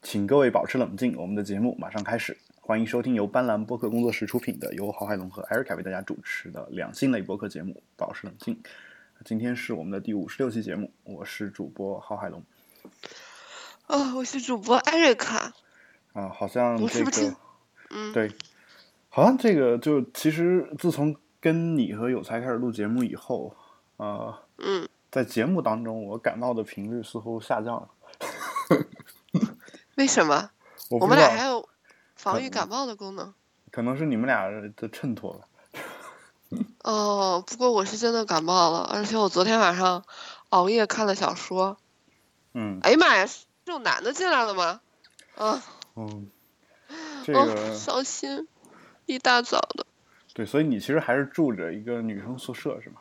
请各位保持冷静，我们的节目马上开始。欢迎收听由斑斓播客工作室出品的，由郝海龙和艾瑞卡为大家主持的两性类播客节目《保持冷静》。今天是我们的第五十六期节目，我是主播郝海龙。啊，我是主播艾瑞卡。啊，好像这个，嗯，对，好像这个就其实自从跟你和有才开始录节目以后，啊，嗯，在节目当中我感冒的频率似乎下降了。为什么？我我们俩还有防御感冒的功能。可能是你们俩的衬托吧。哦，不过我是真的感冒了，而且我昨天晚上熬夜看了小说。嗯哎呀妈呀，是有男的进来了吗？啊，嗯，这哦，个伤心，一大早的。对，所以你其实还是住着一个女生宿舍是吗？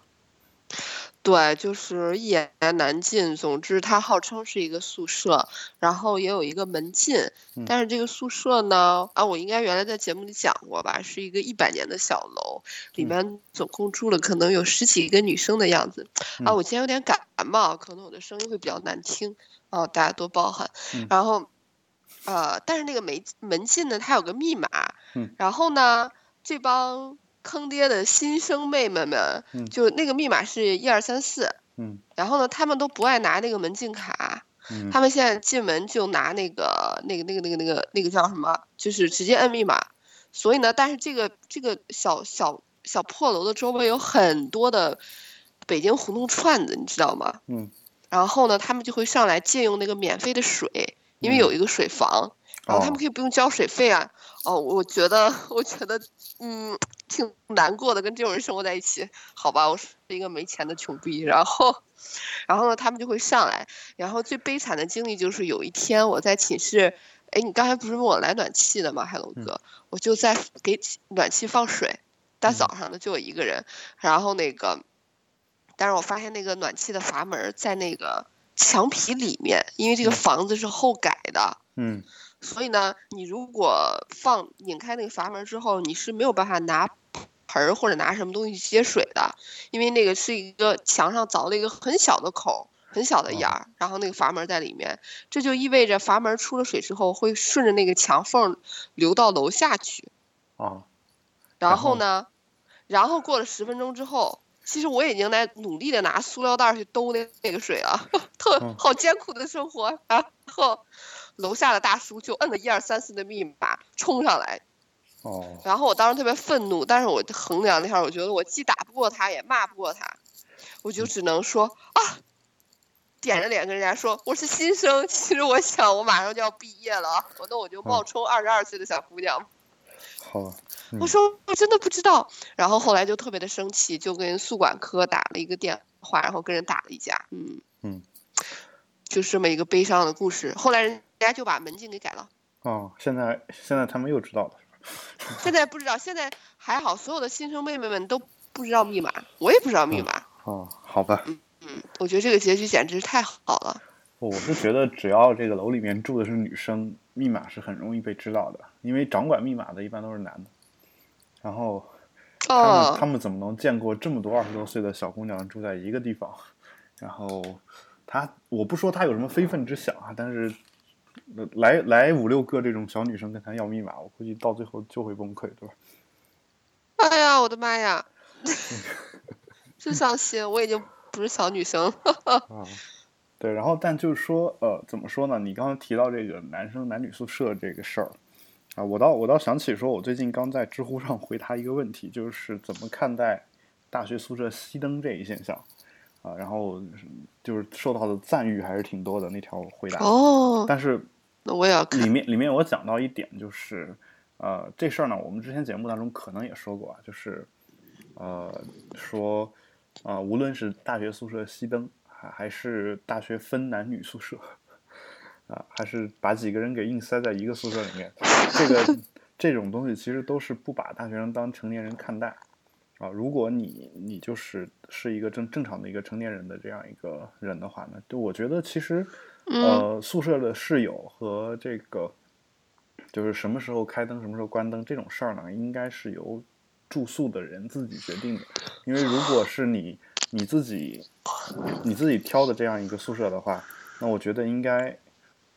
对，就是一言难尽。总之，它号称是一个宿舍，然后也有一个门禁。嗯但是这个宿舍呢，啊，我应该原来在节目里讲过吧，是一个一百年的小楼，里嗯面总共住了可能有十几个女生的样子。啊，嗯我今天有点感冒，可能我的声音会比较难听，啊，大家多包涵嗯。然后，呃，但是那个门门禁呢，它有个密码嗯，然后呢，这帮坑爹的新生妹妹们嗯，就那个密码是一二三四。嗯然后呢，他们都不爱拿那个门禁卡，嗯他们现在进门就拿那个那个那个那个那个那个叫什么，就是直接摁密码。所以呢，但是这个这个小小小破楼的周围有很多的北京胡同串子，你知道吗？嗯然后呢，他们就会上来借用那个免费的水，因为嗯有一个水房，然后他们哦可以不用交水费啊。哦，我觉得，我觉得，嗯，挺难过的，跟这种人生活在一起。好吧，我是一个没钱的穷逼。然后，然后呢，他们就会上来。然后最悲惨的经历就是有一天我在寝室，哎，你刚才不是问我来暖气的吗，海龙哥？我就在给暖气放水，大早上的就我一个人。然后那个，但是我发现那个暖气的阀门在那个墙皮里面，因为这个嗯房子是后改的。嗯所以呢，你如果放拧开那个阀门之后，你是没有办法拿盆儿或者拿什么东西去接水的，因为那个是一个墙上凿了一个很小的口，很小的眼儿，然后那个阀门在里面，这就意味着阀门出了水之后会顺着那个墙缝流到楼下去。啊然然后后呢，然后过了十分钟之后，其实我已经在努力的拿塑料袋去兜那那个水了，特嗯好艰苦的生活。然后楼下的大叔就摁了一二三四的密码冲上来，哦然后我当时特别愤怒，但是我衡量了一下，我觉得我既打不过他，也骂不过他，我就只能说啊。点着脸跟人家说我是新生，其实我想我马上就要毕业了，我那我就冒充二十二岁的小姑娘。好嗯我说我真的不知道，然后后来就特别的生气，就跟宿管科打了一个电话，然后跟人打了一架，嗯嗯，就是这么一个悲伤的故事。后来人家就把门禁给改了，哦，现在现在他们又知道了 现在不知道，现在还好，所有的新生妹妹们都不知道密码，我也不知道密码。哦，好吧，嗯嗯，我觉得这个结局简直太好了。我是觉得只要这个楼里面住的是女生，密码是很容易被知道的，因为掌管密码的一般都是男的。然后他们他哦，们怎么能见过这么多二十多岁的小姑娘住在一个地方？然后他我不说他有什么非分之想啊，但是呃来来五六个这种小女生跟他要密码，我估计到最后就会崩溃，对吧？哎呀，我的妈呀，真伤心，我已经不是小女生了。啊，对，然后但就是说，呃，怎么说呢？你刚刚提到这个男生男女宿舍这个事儿，啊，我倒我倒想起说，我最近刚在知乎上回答一个问题，就是怎么看待大学宿舍熄灯这一现象，啊，然后就是受到的赞誉还是挺多的那条回答，哦，但是那我也要看。里面里面我讲到一点，就是呃，这事儿呢，我们之前节目当中可能也说过啊，就是呃，说呃，无论是大学宿舍熄灯，还还是大学分男女宿舍，啊，还是把几个人给硬塞在一个宿舍里面，这个 这种东西其实都是不把大学生当成年人看待。啊，如果你你就是是一个正正常的一个成年人的这样一个人的话呢，就我觉得其实嗯呃，宿舍的室友和这个就是什么时候开灯、什么时候关灯这种事儿呢，应该是由住宿的人自己决定的。因为如果是你你自己你自己挑的这样一个宿舍的话，那我觉得应该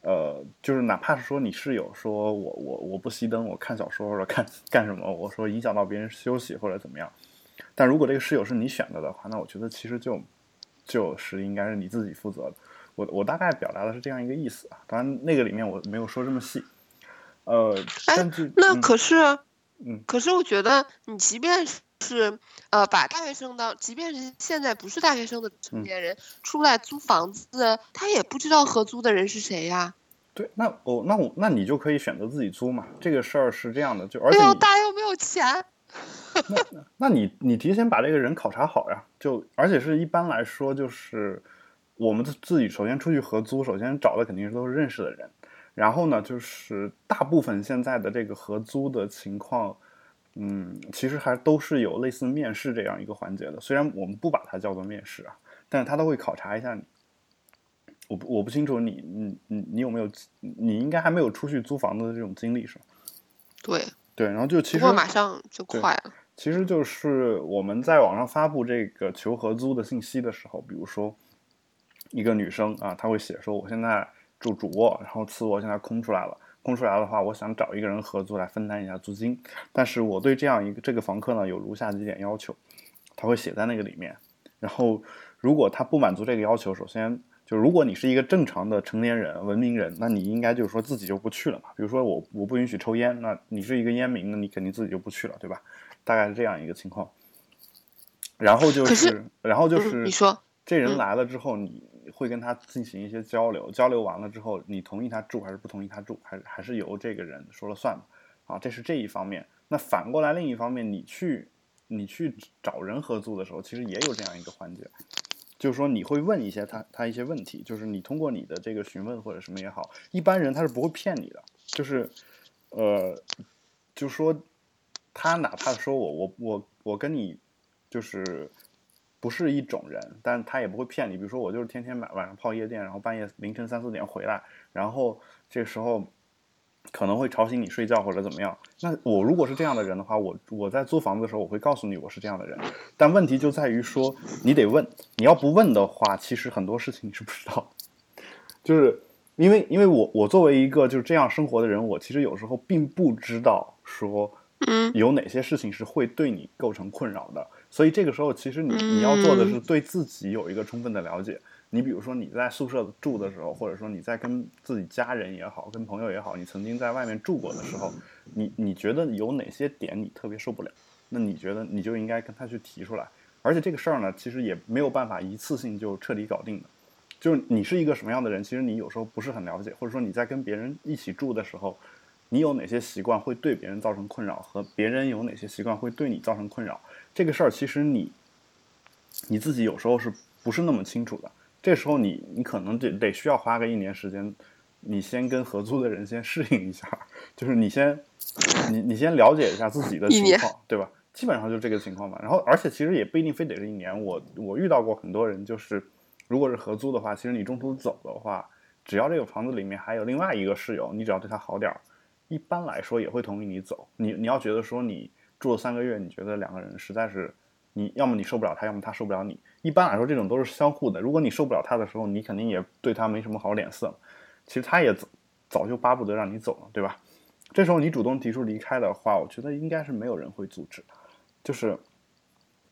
呃，就是哪怕是说你室友说我我我不熄灯，我看小说或者看干什么，我说影响到别人休息或者怎么样，但如果这个室友是你选的的话，那我觉得其实就就是应该是你自己负责的。我我大概表达的是这样一个意思啊，当然那个里面我没有说这么细。呃，但是那可是，嗯，可是我觉得你即便是呃把大学生当，即便是现在不是大学生的成年人出来租房子，他也不知道合租的人是谁呀。对，那我那我那你就可以选择自己租嘛。这个事儿是这样的，就而且又大又没有钱。那 那你你提前把这个人考察好呀，就而且是一般来说就是我们自己首先出去合租，首先找的肯定是都是认识的人。然后呢，就是大部分现在的这个合租的情况，嗯，其实还都是有类似面试这样一个环节的。虽然我们不把它叫做面试啊，但是他都会考察一下你。我不我不清楚你你你你有没有，你应该还没有出去租房子的这种经历是吗？对对，然后就其实不过马上就快了。其实就是我们在网上发布这个求合租的信息的时候，比如说一个女生啊，她会写说我现在。住主卧，然后次卧现在空出来了。空出来的话，我想找一个人合租来分担一下租金。但是我对这样一个这个房客呢，有如下几点要求，他会写在那个里面。然后，如果他不满足这个要求，首先就如果你是一个正常的成年人、文明人，那你应该就是说自己就不去了嘛。比如说我我不允许抽烟，那你是一个烟民，那你肯定自己就不去了，对吧？大概是这样一个情况。然后就是，然后就是你说这人来了之后，你。会跟他进行一些交流，交流完了之后，你同意他住还是不同意他住，还是还是由这个人说了算嘛？啊，这是这一方面。那反过来，另一方面，你去你去找人合租的时候，其实也有这样一个环节，就是说你会问一些他他一些问题，就是你通过你的这个询问或者什么也好，一般人他是不会骗你的，就是呃，就说他哪怕说我我我我跟你就是。不是一种人，但他也不会骗你。比如说，我就是天天晚晚上泡夜店，然后半夜凌晨三四点回来，然后这时候可能会吵醒你睡觉或者怎么样。那我如果是这样的人的话，我我在租房子的时候，我会告诉你我是这样的人。但问题就在于说，你得问，你要不问的话，其实很多事情你是不知道。就是因为因为我我作为一个就是这样生活的人，我其实有时候并不知道说，嗯，有哪些事情是会对你构成困扰的。所以这个时候，其实你你要做的是对自己有一个充分的了解。你比如说你在宿舍住的时候，或者说你在跟自己家人也好，跟朋友也好，你曾经在外面住过的时候，你你觉得有哪些点你特别受不了？那你觉得你就应该跟他去提出来。而且这个事儿呢，其实也没有办法一次性就彻底搞定的。就是你是一个什么样的人，其实你有时候不是很了解，或者说你在跟别人一起住的时候，你有哪些习惯会对别人造成困扰，和别人有哪些习惯会对你造成困扰？这个事儿其实你你自己有时候是不是那么清楚的？这时候你你可能得得需要花个一年时间，你先跟合租的人先适应一下，就是你先你你先了解一下自己的情况，对吧？基本上就这个情况吧。然后而且其实也不一定非得是一年。我我遇到过很多人，就是如果是合租的话，其实你中途走的话，只要这个房子里面还有另外一个室友，你只要对他好点儿，一般来说也会同意你走。你你要觉得说你。住了三个月，你觉得两个人实在是，你要么你受不了他，要么他受不了你。一般来说，这种都是相互的。如果你受不了他的时候，你肯定也对他没什么好脸色。其实他也早早就巴不得让你走了，对吧？这时候你主动提出离开的话，我觉得应该是没有人会阻止。就是，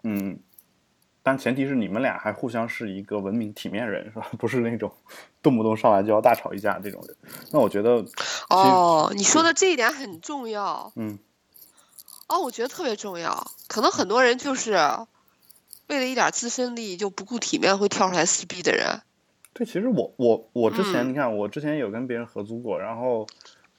嗯，但前提是你们俩还互相是一个文明体面人，是吧？不是那种 动不动上来就要大吵一架这种人。那我觉得，哦，你说的这一点很重要。嗯。哦，我觉得特别重要。可能很多人就是为了一点自身利益就不顾体面，会跳出来撕逼的人。对，其实我我我之前你看，我之前有跟别人合租过，然后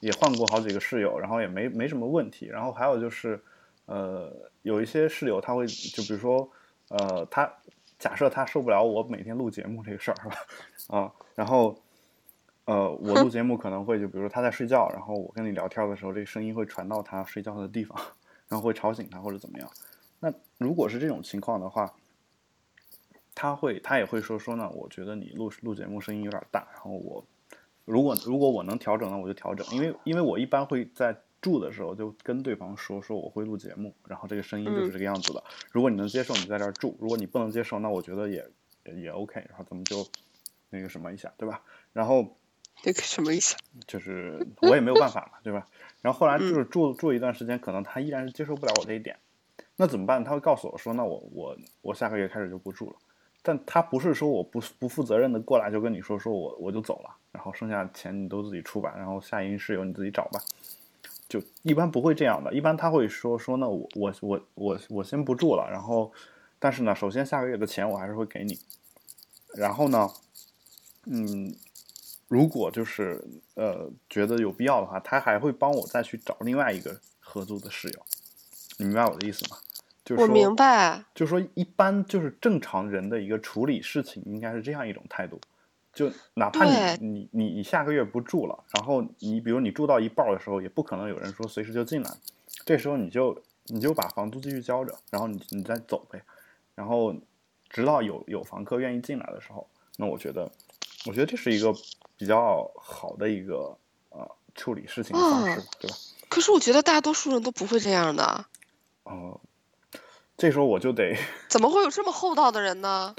也换过好几个室友，然后也没没什么问题。然后还有就是，呃，有一些室友他会就比如说，呃，他假设他受不了我每天录节目这个事儿是吧？啊，然后呃，我录 节目可能会就比如说他在睡觉，然后我跟你聊天的时候，这个声音会传到他睡觉的地方。然后会吵醒他或者怎么样？那如果是这种情况的话，他会他也会说说呢？我觉得你录录节目声音有点大。然后我如果如果我能调整呢，我就调整。因为因为我一般会在住的时候就跟对方说说我会录节目，然后这个声音就是这个样子的。如果你能接受，你在这儿住；如果你不能接受，那我觉得也也 OK。然后咱们就那个什么一下，对吧？然后那个什么意思？就是我也没有办法嘛，对吧？然后后来嗯就是住住一段时间，可能他依然是接受不了我这一点，那怎么办？他会告诉我说，那我我我下个月开始就不住了。但他不是说我不不负责任的过来就跟你说说我我就走了，然后剩下钱你都自己出吧，然后下一任室友你自己找吧。就一般不会这样的，一般他会说说那我我我我我先不住了，然后但是呢，首先下个月的钱我还是会给你，然后呢，嗯，如果就是呃觉得有必要的话，他还会帮我再去找另外一个合租的室友，你明白我的意思吗？就是说我明白。就是说，一般就是正常人的一个处理事情，应该是这样一种态度。就哪怕你你你你下个月不住了，然后你比如你住到一半儿的时候，也不可能有人说随时就进来，这时候你就你就把房租继续交着，然后你你再走呗，然后直到有有房客愿意进来的时候，那我觉得，我觉得这是一个比较好的一个呃处理事情的方式，哦对吧？可是我觉得大多数人都不会这样的，哦、这时候我就得。怎么会有这么厚道的人呢？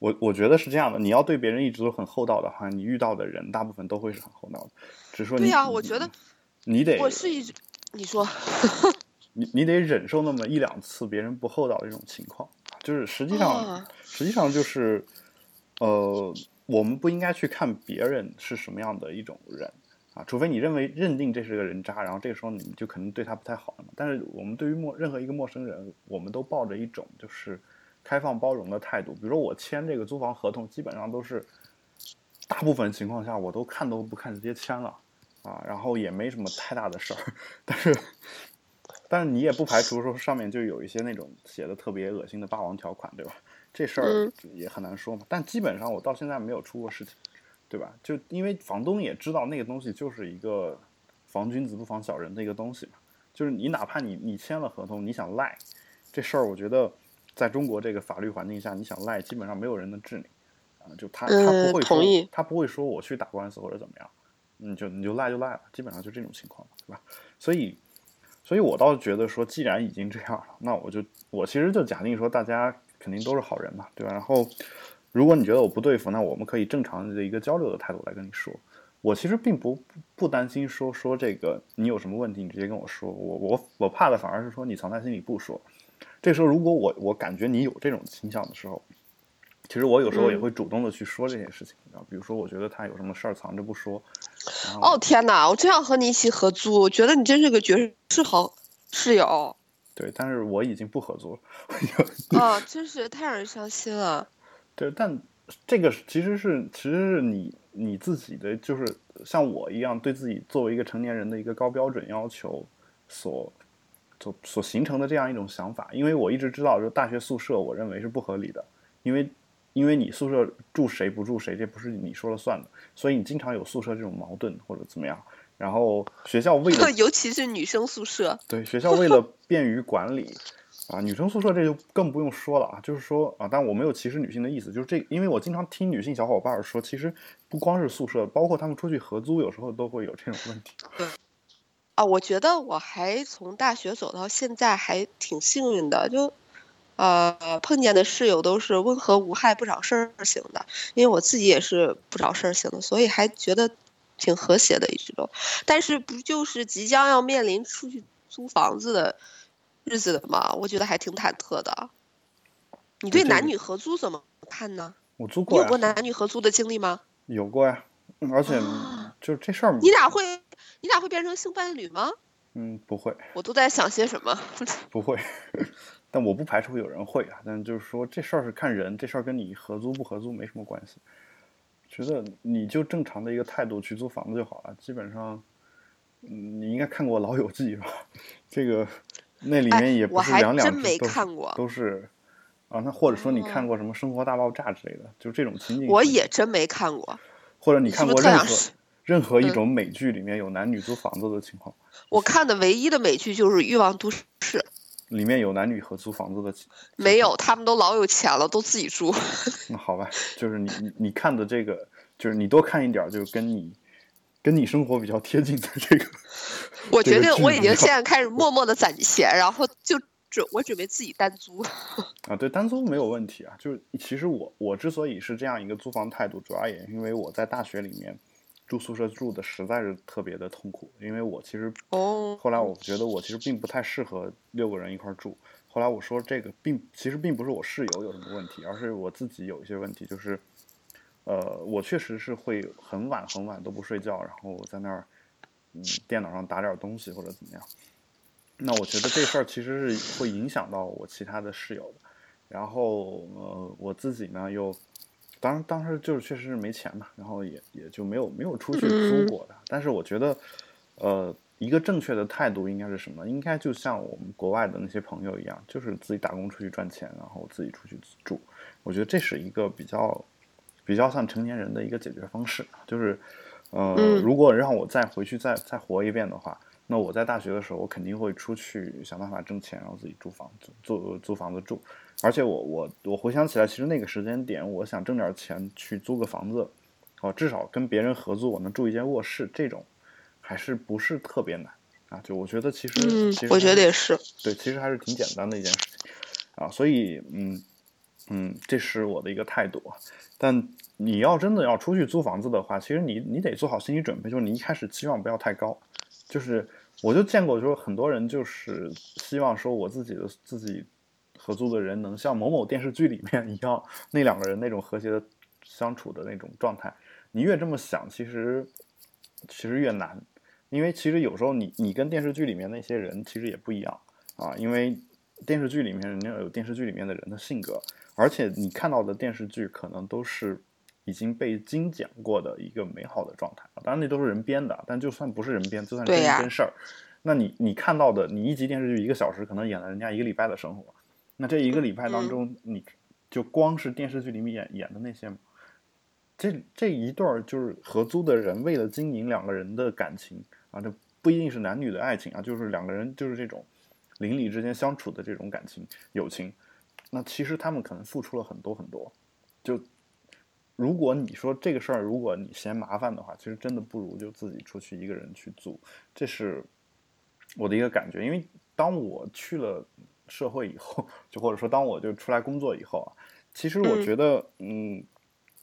我我觉得是这样的，你要对别人一直都很厚道的话，你遇到的人大部分都会是很厚道的。只是说你对呀、我觉得你得我是一直，你说，你你得忍受那么一两次别人不厚道的这种情况，就是实际上、啊实际上就是，呃，我们不应该去看别人是什么样的一种人啊，除非你认为认定这是个人渣，然后这个时候你就可能对他不太好了嘛。但是我们对于陌任何一个陌生人，我们都抱着一种就是开放包容的态度。比如说我签这个租房合同，基本上都是大部分情况下我都看都不看直接签了啊，然后也没什么太大的事儿，但是。但是你也不排除说上面就有一些那种写的特别恶心的霸王条款，对吧？这事儿嗯也很难说嘛。但基本上我到现在没有出过事情，对吧？就因为房东也知道那个东西就是一个防君子不防小人的一个东西嘛。就是你哪怕你你签了合同，你想赖，这事儿我觉得在中国这个法律环境下，你想赖，基本上没有人能治你啊。就他他嗯不会说他不会说我去打官司或者怎么样，你就你就赖就赖了，基本上就这种情况，对吧？所以。所以我倒是觉得说，既然已经这样了，那我就我其实就假定说，大家肯定都是好人嘛，对吧？然后，如果你觉得我不对付，那我们可以正常的一个交流的态度来跟你说。我其实并不不不担心说说这个你有什么问题，你直接跟我说。我我我怕的反而是说你藏在心里不说。这时候如果我我感觉你有这种倾向的时候，其实我有时候也嗯会主动的去说这件事情。啊，比如说我觉得他有什么事儿藏着不说，哦天哪，我真想和你一起合租，我觉得你真是个绝世好室友对，但是我已经不合租了。啊，真是太让人伤心了。对，但这个其实是其实是你你自己的，就是像我一样对自己作为一个成年人的一个高标准要求所所所形成的这样一种想法。因为我一直知道，就是大学宿舍，我认为是不合理的，因为因为你宿舍住谁不住谁，这不是你说了算的，所以你经常有宿舍这种矛盾或者怎么样。然后学校为了 尤其是女生宿舍，对，学校为了便于管理，啊，女生宿舍这就更不用说了啊。就是说啊，但我没有歧视女性的意思，就是这，因为我经常听女性小伙伴儿说，其实不光是宿舍，包括他们出去合租，有时候都会有这种问题。啊，我觉得我还从大学走到现在还挺幸运的，就呃碰见的室友都是温和无害、不找事儿型的，因为我自己也是不找事儿型的，所以还觉得挺和谐的一直都。但是不就是即将要面临出去租房子的日子的吗？我觉得还挺忐忑的。你对男女合租怎么看呢？我租过呀，有过男女合租的经历吗？有过呀，嗯而且啊就是这事儿，你俩会你俩会变成性伴侣吗？嗯，不会，我都在想些什么。不会，但我不排除有人会啊。但就是说这事儿是看人，这事儿跟你合租不合租没什么关系。觉得你就正常的一个态度去租房子就好了。基本上，嗯，你应该看过《老友记》是吧？这个那里哎面也不我还是两两真没只都是看过都是啊。那或者说你看哦过什么《生活大爆炸》之类的，就这种情景。我也真没看过。或者你看过任何任何一嗯种美剧里面有男女租房子的情况，我看的唯一的美剧就是《欲望都市》，里面有男女合租房子的情。没有，他们都老有钱了，都自己住。那好吧，就是你你你看的这个，就是你多看一点儿，就是跟你跟你生活比较贴近的这个。我决定我已经现在开始默默的攒钱，然后就准我准备自己单租。啊，对，单租没有问题啊。就是其实我我之所以是这样一个租房态度，主要也是因为我在大学里面住宿舍住的实在是特别的痛苦，因为我其实哦，后来我觉得我其实并不太适合六个人一块儿住。后来我说这个并其实并不是我室友有什么问题，而是我自己有一些问题，就是呃，我确实是会很晚很晚都不睡觉，然后在那儿嗯电脑上打点东西或者怎么样。那我觉得这事儿其实是会影响到我其他的室友的。然后呃，我自己呢又，当然当时就是确实是没钱嘛，然后也也就没有没有出去租过的。但是我觉得，呃，一个正确的态度应该是什么？应该就像我们国外的那些朋友一样，就是自己打工出去赚钱，然后自己出去住。我觉得这是一个比较比较像成年人的一个解决方式，就是呃，嗯如果让我再回去再再活一遍的话。那我在大学的时候，我肯定会出去想办法挣钱，然后自己租房子，租租房子住。而且我我我回想起来，其实那个时间点，我想挣点钱去租个房子，哦，至少跟别人合租，我能住一间卧室，这种还是不是特别难啊？就我觉得其实，嗯其实，我觉得也是。对，其实还是挺简单的一件事情啊。所以，嗯嗯，这是我的一个态度。但你要真的要出去租房子的话，其实你你得做好心理准备，就是你一开始期望不要太高，就是。我就见过，就是很多人就是希望说，我自己的自己合租的人能像某某电视剧里面一样，那两个人那种和谐的相处的那种状态。你越这么想，其实其实越难，因为其实有时候你你跟电视剧里面那些人其实也不一样啊，因为电视剧里面人家有电视剧里面的人的性格，而且你看到的电视剧可能都是。已经被精简过的一个美好的状态当然那都是人编的，但就算不是人编，就算真人真事儿，那你你看到的，你一集电视剧一个小时，可能演了人家一个礼拜的生活，那这一个礼拜当中，你就光是电视剧里面演演的那些，这这一段儿就是合租的人，为了经营两个人的感情啊，这不一定是男女的爱情啊，就是两个人就是这种邻里之间相处的这种感情友情，那其实他们可能付出了很多很多，就。如果你说这个事儿，如果你嫌麻烦的话，其实真的不如就自己出去一个人去租，这是我的一个感觉。因为当我去了社会以后，就或者说当我就出来工作以后啊，其实我觉得，嗯，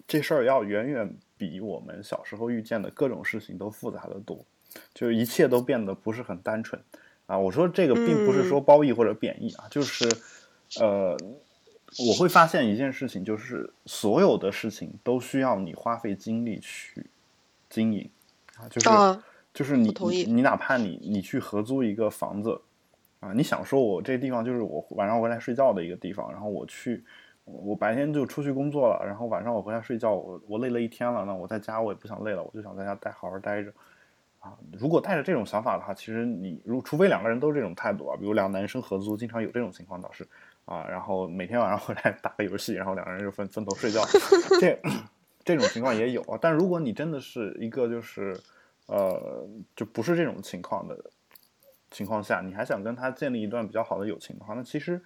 这事儿要远远比我们小时候遇见的各种事情都复杂的多，就一切都变得不是很单纯啊。我说这个并不是说褒义或者贬义啊，就是呃。我会发现一件事情，就是所有的事情都需要你花费精力去经营啊，就是就是你你哪怕你你去合租一个房子啊，你想说我这地方就是我晚上回来睡觉的一个地方，然后我去我白天就出去工作了，然后晚上我回来睡觉，我我累了一天了，那我在家我也不想累了，我就想在家待好好待着啊。如果带着这种想法的话，其实你如除非两个人都是这种态度啊，比如两个男生合租，经常有这种情况倒是。啊，然后每天晚上回来打个游戏，然后两个人就分分头睡觉，这这种情况也有啊。但如果你真的是一个就是，呃，就不是这种情况的情况下，你还想跟他建立一段比较好的友情的话，那其实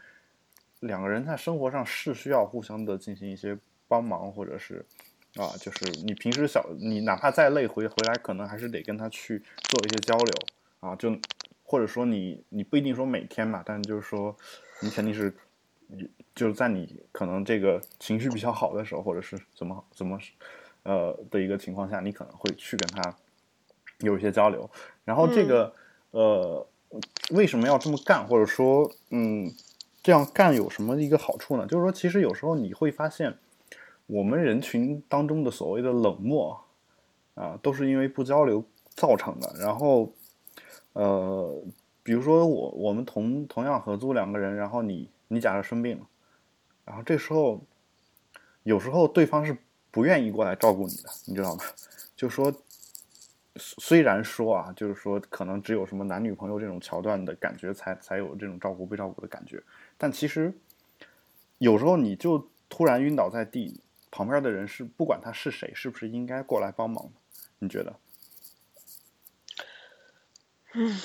两个人在生活上是需要互相的进行一些帮忙，或者是啊，就是你平时小你哪怕再累回回来，可能还是得跟他去做一些交流啊，就或者说你你不一定说每天嘛，但就是说你肯定是。就是在你可能这个情绪比较好的时候，或者是怎么怎么，呃的一个情况下，你可能会去跟他有一些交流。然后这个呃为什么要这么干，或者说嗯这样干有什么一个好处呢？就是说，其实有时候你会发现，我们人群当中的所谓的冷漠啊，都是因为不交流造成的。然后呃，比如说我我们同同样合租两个人，然后你。你假设生病了，然后这时候，有时候对方是不愿意过来照顾你的，你知道吗？就说，虽然说啊，就是说可能只有什么男女朋友这种桥段的感觉，才才有这种照顾被照顾的感觉。但其实，有时候你就突然晕倒在地，旁边的人是不管他是谁，是不是应该过来帮忙？你觉得？嗯，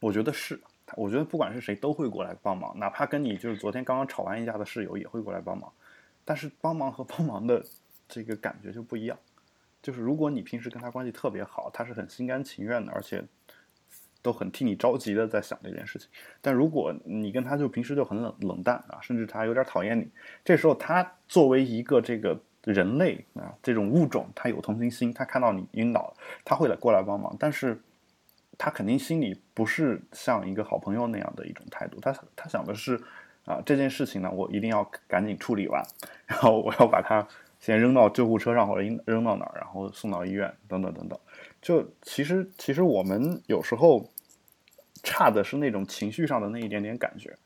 我觉得是。我觉得不管是谁都会过来帮忙，哪怕跟你就是昨天刚刚吵完一架的室友也会过来帮忙。但是帮忙和帮忙的这个感觉就不一样。就是如果你平时跟他关系特别好，他是很心甘情愿的，而且都很替你着急的在想这件事情。但如果你跟他就平时就很冷冷淡啊，甚至他有点讨厌你，这时候他作为一个这个人类啊这种物种，他有同情心，他看到你晕倒了，他会来过来帮忙，但是他肯定心里不是像一个好朋友那样的一种态度，他他想的是啊这件事情呢，我一定要赶紧处理完，然后我要把它先扔到救护车上或者扔扔到哪儿，然后送到医院等等等等。就其实其实我们有时候差的是那种情绪上的那一点点感觉。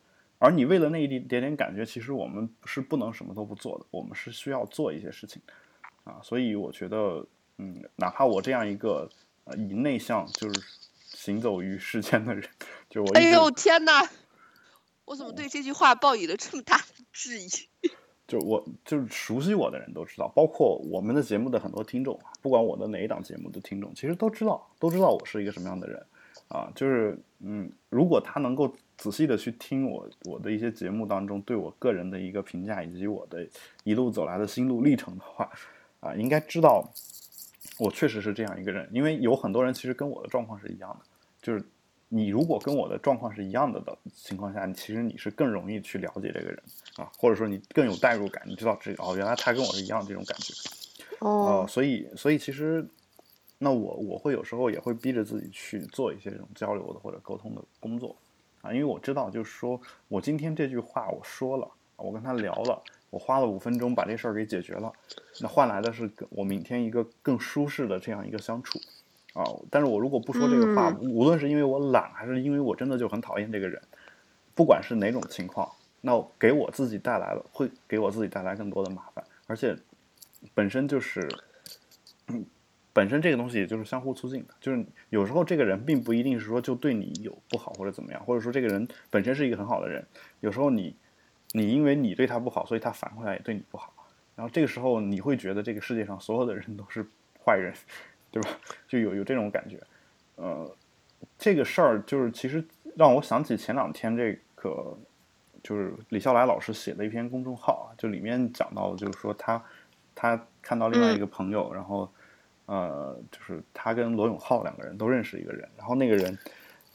而你为了那一点点感觉，其实我们是不能什么都不做的，我们是需要做一些事情，啊，所以我觉得，嗯，哪怕我这样一个呃以内向就是行走于世间的人，就我，哎呦天哪，我怎么对这句话抱以了这么大的质疑？就我就是熟悉我的人都知道，包括我们的节目的很多听众，不管我的哪一档节目的听众，其实都知道，都知道我是一个什么样的人，啊，就是嗯，如果他能够。仔细的去听我我的一些节目当中对我个人的一个评价，以及我的一路走来的心路历程的话，啊，应该知道我确实是这样一个人。因为有很多人其实跟我的状况是一样的，就是你如果跟我的状况是一样的的情况下，其实你是更容易去了解这个人啊，或者说你更有代入感，你知道这哦，原来他跟我是一样这种感觉。哦，所以所以其实那我我会有时候也会逼着自己去做一些这种交流的或者沟通的工作。啊，因为我知道，就是说我今天这句话我说了，我跟他聊了，我花了五分钟把这事儿给解决了，那换来的是我明天一个更舒适的这样一个相处，啊，但是我如果不说这个话，无论是因为我懒，还是因为我真的就很讨厌这个人，不管是哪种情况，那给我自己带来了，会给我自己带来更多的麻烦，而且本身就是，嗯。本身这个东西也就是相互促进的，就是有时候这个人并不一定是说就对你有不好或者怎么样，或者说这个人本身是一个很好的人，有时候你，你因为你对他不好，所以他反过来也对你不好，然后这个时候你会觉得这个世界上所有的人都是坏人，对吧？就有有这种感觉，呃，这个事儿就是其实让我想起前两天这个，就是李笑来老师写的一篇公众号啊，就里面讲到就是说他他看到另外一个朋友，然后。呃，就是他跟罗永浩两个人都认识一个人，然后那个人，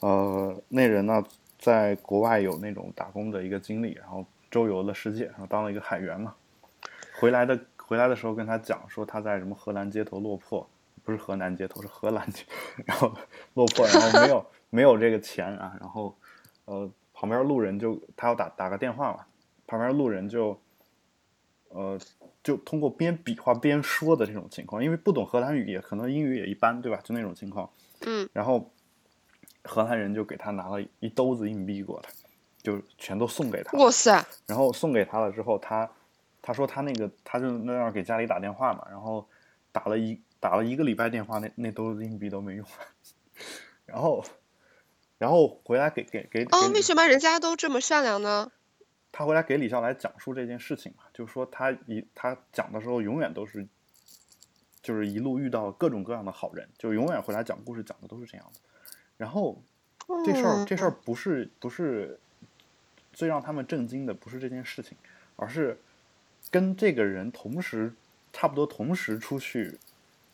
呃，那人呢，在国外有那种打工的一个经历，然后周游了世界，然后当了一个海员嘛。回来的回来的时候跟他讲说他在什么荷兰街头落魄，不是河南街头是荷兰街，然后落魄，然后没有 没有这个钱啊，然后呃旁边路人就他要打打个电话嘛，旁边路人就呃。就通过边比划边说的这种情况，因为不懂荷兰语，也可能英语也一般，对吧？就那种情况。嗯。然后荷兰人就给他拿了一兜子硬币过来，就全都送给他。哇塞！然后送给他了之后，他他说他那个他就那样给家里打电话嘛，然后打了一打了一个礼拜电话，那那兜子硬币都没用。然后然后回来给给给。哦，为什么人家都这么善良呢？他回来给李笑来讲述这件事情嘛，就说他一他讲的时候永远都是，就是一路遇到各种各样的好人，就永远回来讲故事讲的都是这样的。然后这事儿这事儿不是不是最让他们震惊的，不是这件事情，而是跟这个人同时差不多同时出去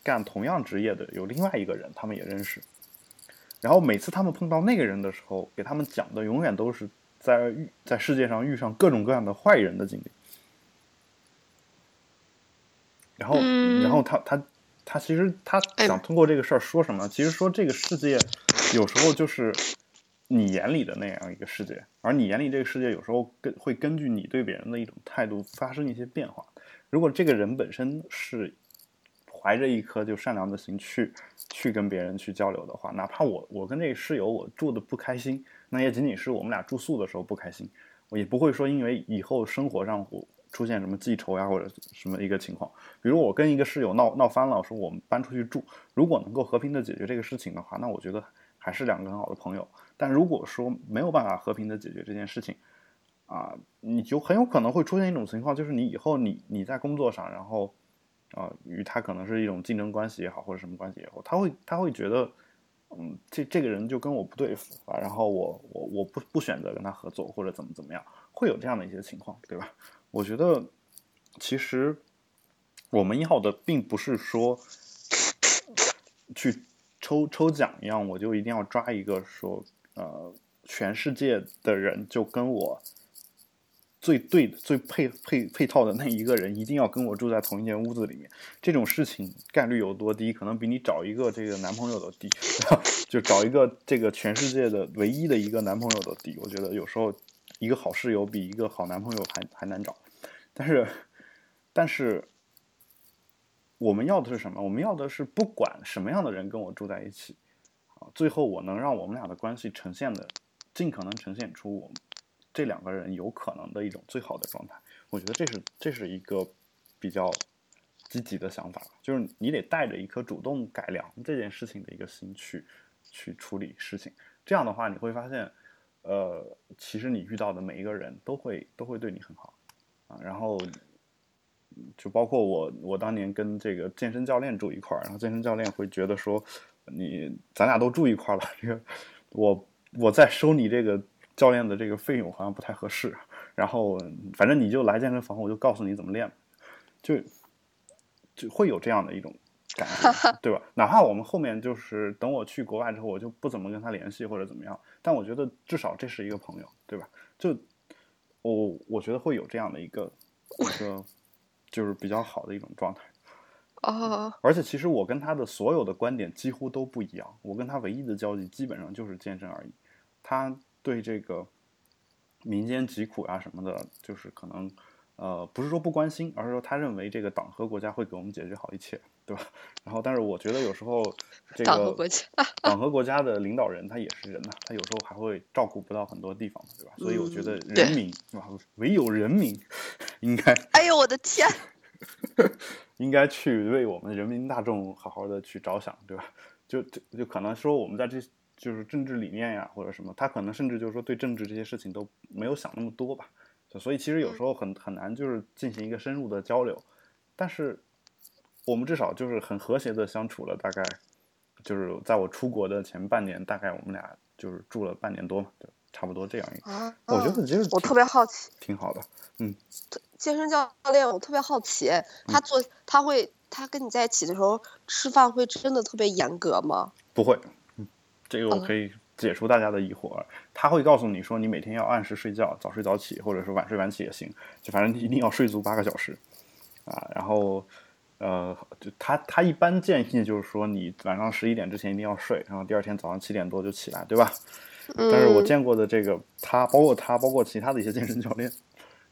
干同样职业的有另外一个人，他们也认识。然后每次他们碰到那个人的时候，给他们讲的永远都是。在遇在世界上遇上各种各样的坏人的经历，然后，然后他他他其实他想通过这个事儿说什么？其实说这个世界有时候就是你眼里的那样一个世界，而你眼里这个世界有时候根会根据你对别人的一种态度发生一些变化。如果这个人本身是怀着一颗就善良的心去去跟别人去交流的话，哪怕我我跟这个室友我住的不开心。那也仅仅是我们俩住宿的时候不开心，我也不会说因为以后生活上出现什么记仇呀或者什么一个情况。比如我跟一个室友闹闹翻了，说我们搬出去住，如果能够和平的解决这个事情的话，那我觉得还是两个很好的朋友。但如果说没有办法和平的解决这件事情，啊，你就很有可能会出现一种情况，就是你以后你你在工作上，然后啊与他可能是一种竞争关系也好，或者什么关系也好，他会他会觉得。嗯，这这个人就跟我不对付啊，然后我我我不不选择跟他合作或者怎么怎么样，会有这样的一些情况，对吧？我觉得其实我们要的并不是说去抽抽奖一样，我就一定要抓一个说呃全世界的人就跟我最对的、最配配配套的那一个人一定要跟我住在同一间屋子里面，这种事情概率有多低？可能比你找一个这个男朋友都低，就找一个这个全世界的唯一的一个男朋友都低。我觉得有时候一个好室友比一个好男朋友还还难找。但是，但是我们要的是什么？我们要的是不管什么样的人跟我住在一起，啊，最后我能让我们俩的关系呈现的尽可能呈现出我们。这两个人有可能的一种最好的状态，我觉得这是这是一个比较积极的想法，就是你得带着一颗主动改良这件事情的一个心去去处理事情。这样的话，你会发现，呃，其实你遇到的每一个人都会都会对你很好啊。然后就包括我，我当年跟这个健身教练住一块儿，然后健身教练会觉得说，你咱俩都住一块儿了，这个我我在收你这个。教练的这个费用好像不太合适，然后反正你就来健身房，我就告诉你怎么练，就就会有这样的一种感觉，对吧？哪怕我们后面就是等我去国外之后，我就不怎么跟他联系或者怎么样，但我觉得至少这是一个朋友，对吧？就我我觉得会有这样的一个一个就是比较好的一种状态啊。而且其实我跟他的所有的观点几乎都不一样，我跟他唯一的交集基本上就是健身而已，他。对这个民间疾苦啊什么的，就是可能呃不是说不关心，而是说他认为这个党和国家会给我们解决好一切，对吧？然后，但是我觉得有时候这个党和国家，党和国家的领导人他也是人呐，他有时候还会照顾不到很多地方，对吧？所以我觉得人民是吧？唯有人民应该，哎呦我的天，应该去为我们人民大众好好的去着想，对吧？就就就可能说我们在这。就是政治理念呀，或者什么，他可能甚至就是说对政治这些事情都没有想那么多吧。所以其实有时候很很难就是进行一个深入的交流。但是我们至少就是很和谐的相处了，大概就是在我出国的前半年，大概我们俩就是住了半年多嘛，就差不多这样一个。我觉得其实我特别好奇，挺好的。嗯，健身教练，我特别好奇，他做他会他跟你在一起的时候吃饭会真的特别严格吗？不会。这个我可以解除大家的疑惑，他会告诉你说，你每天要按时睡觉，早睡早起，或者是晚睡晚起也行，就反正一定要睡足八个小时，啊，然后，呃，就他他一般建议就是说，你晚上十一点之前一定要睡，然后第二天早上七点多就起来，对吧？但是我见过的这个他，包括他，包括其他的一些健身教练，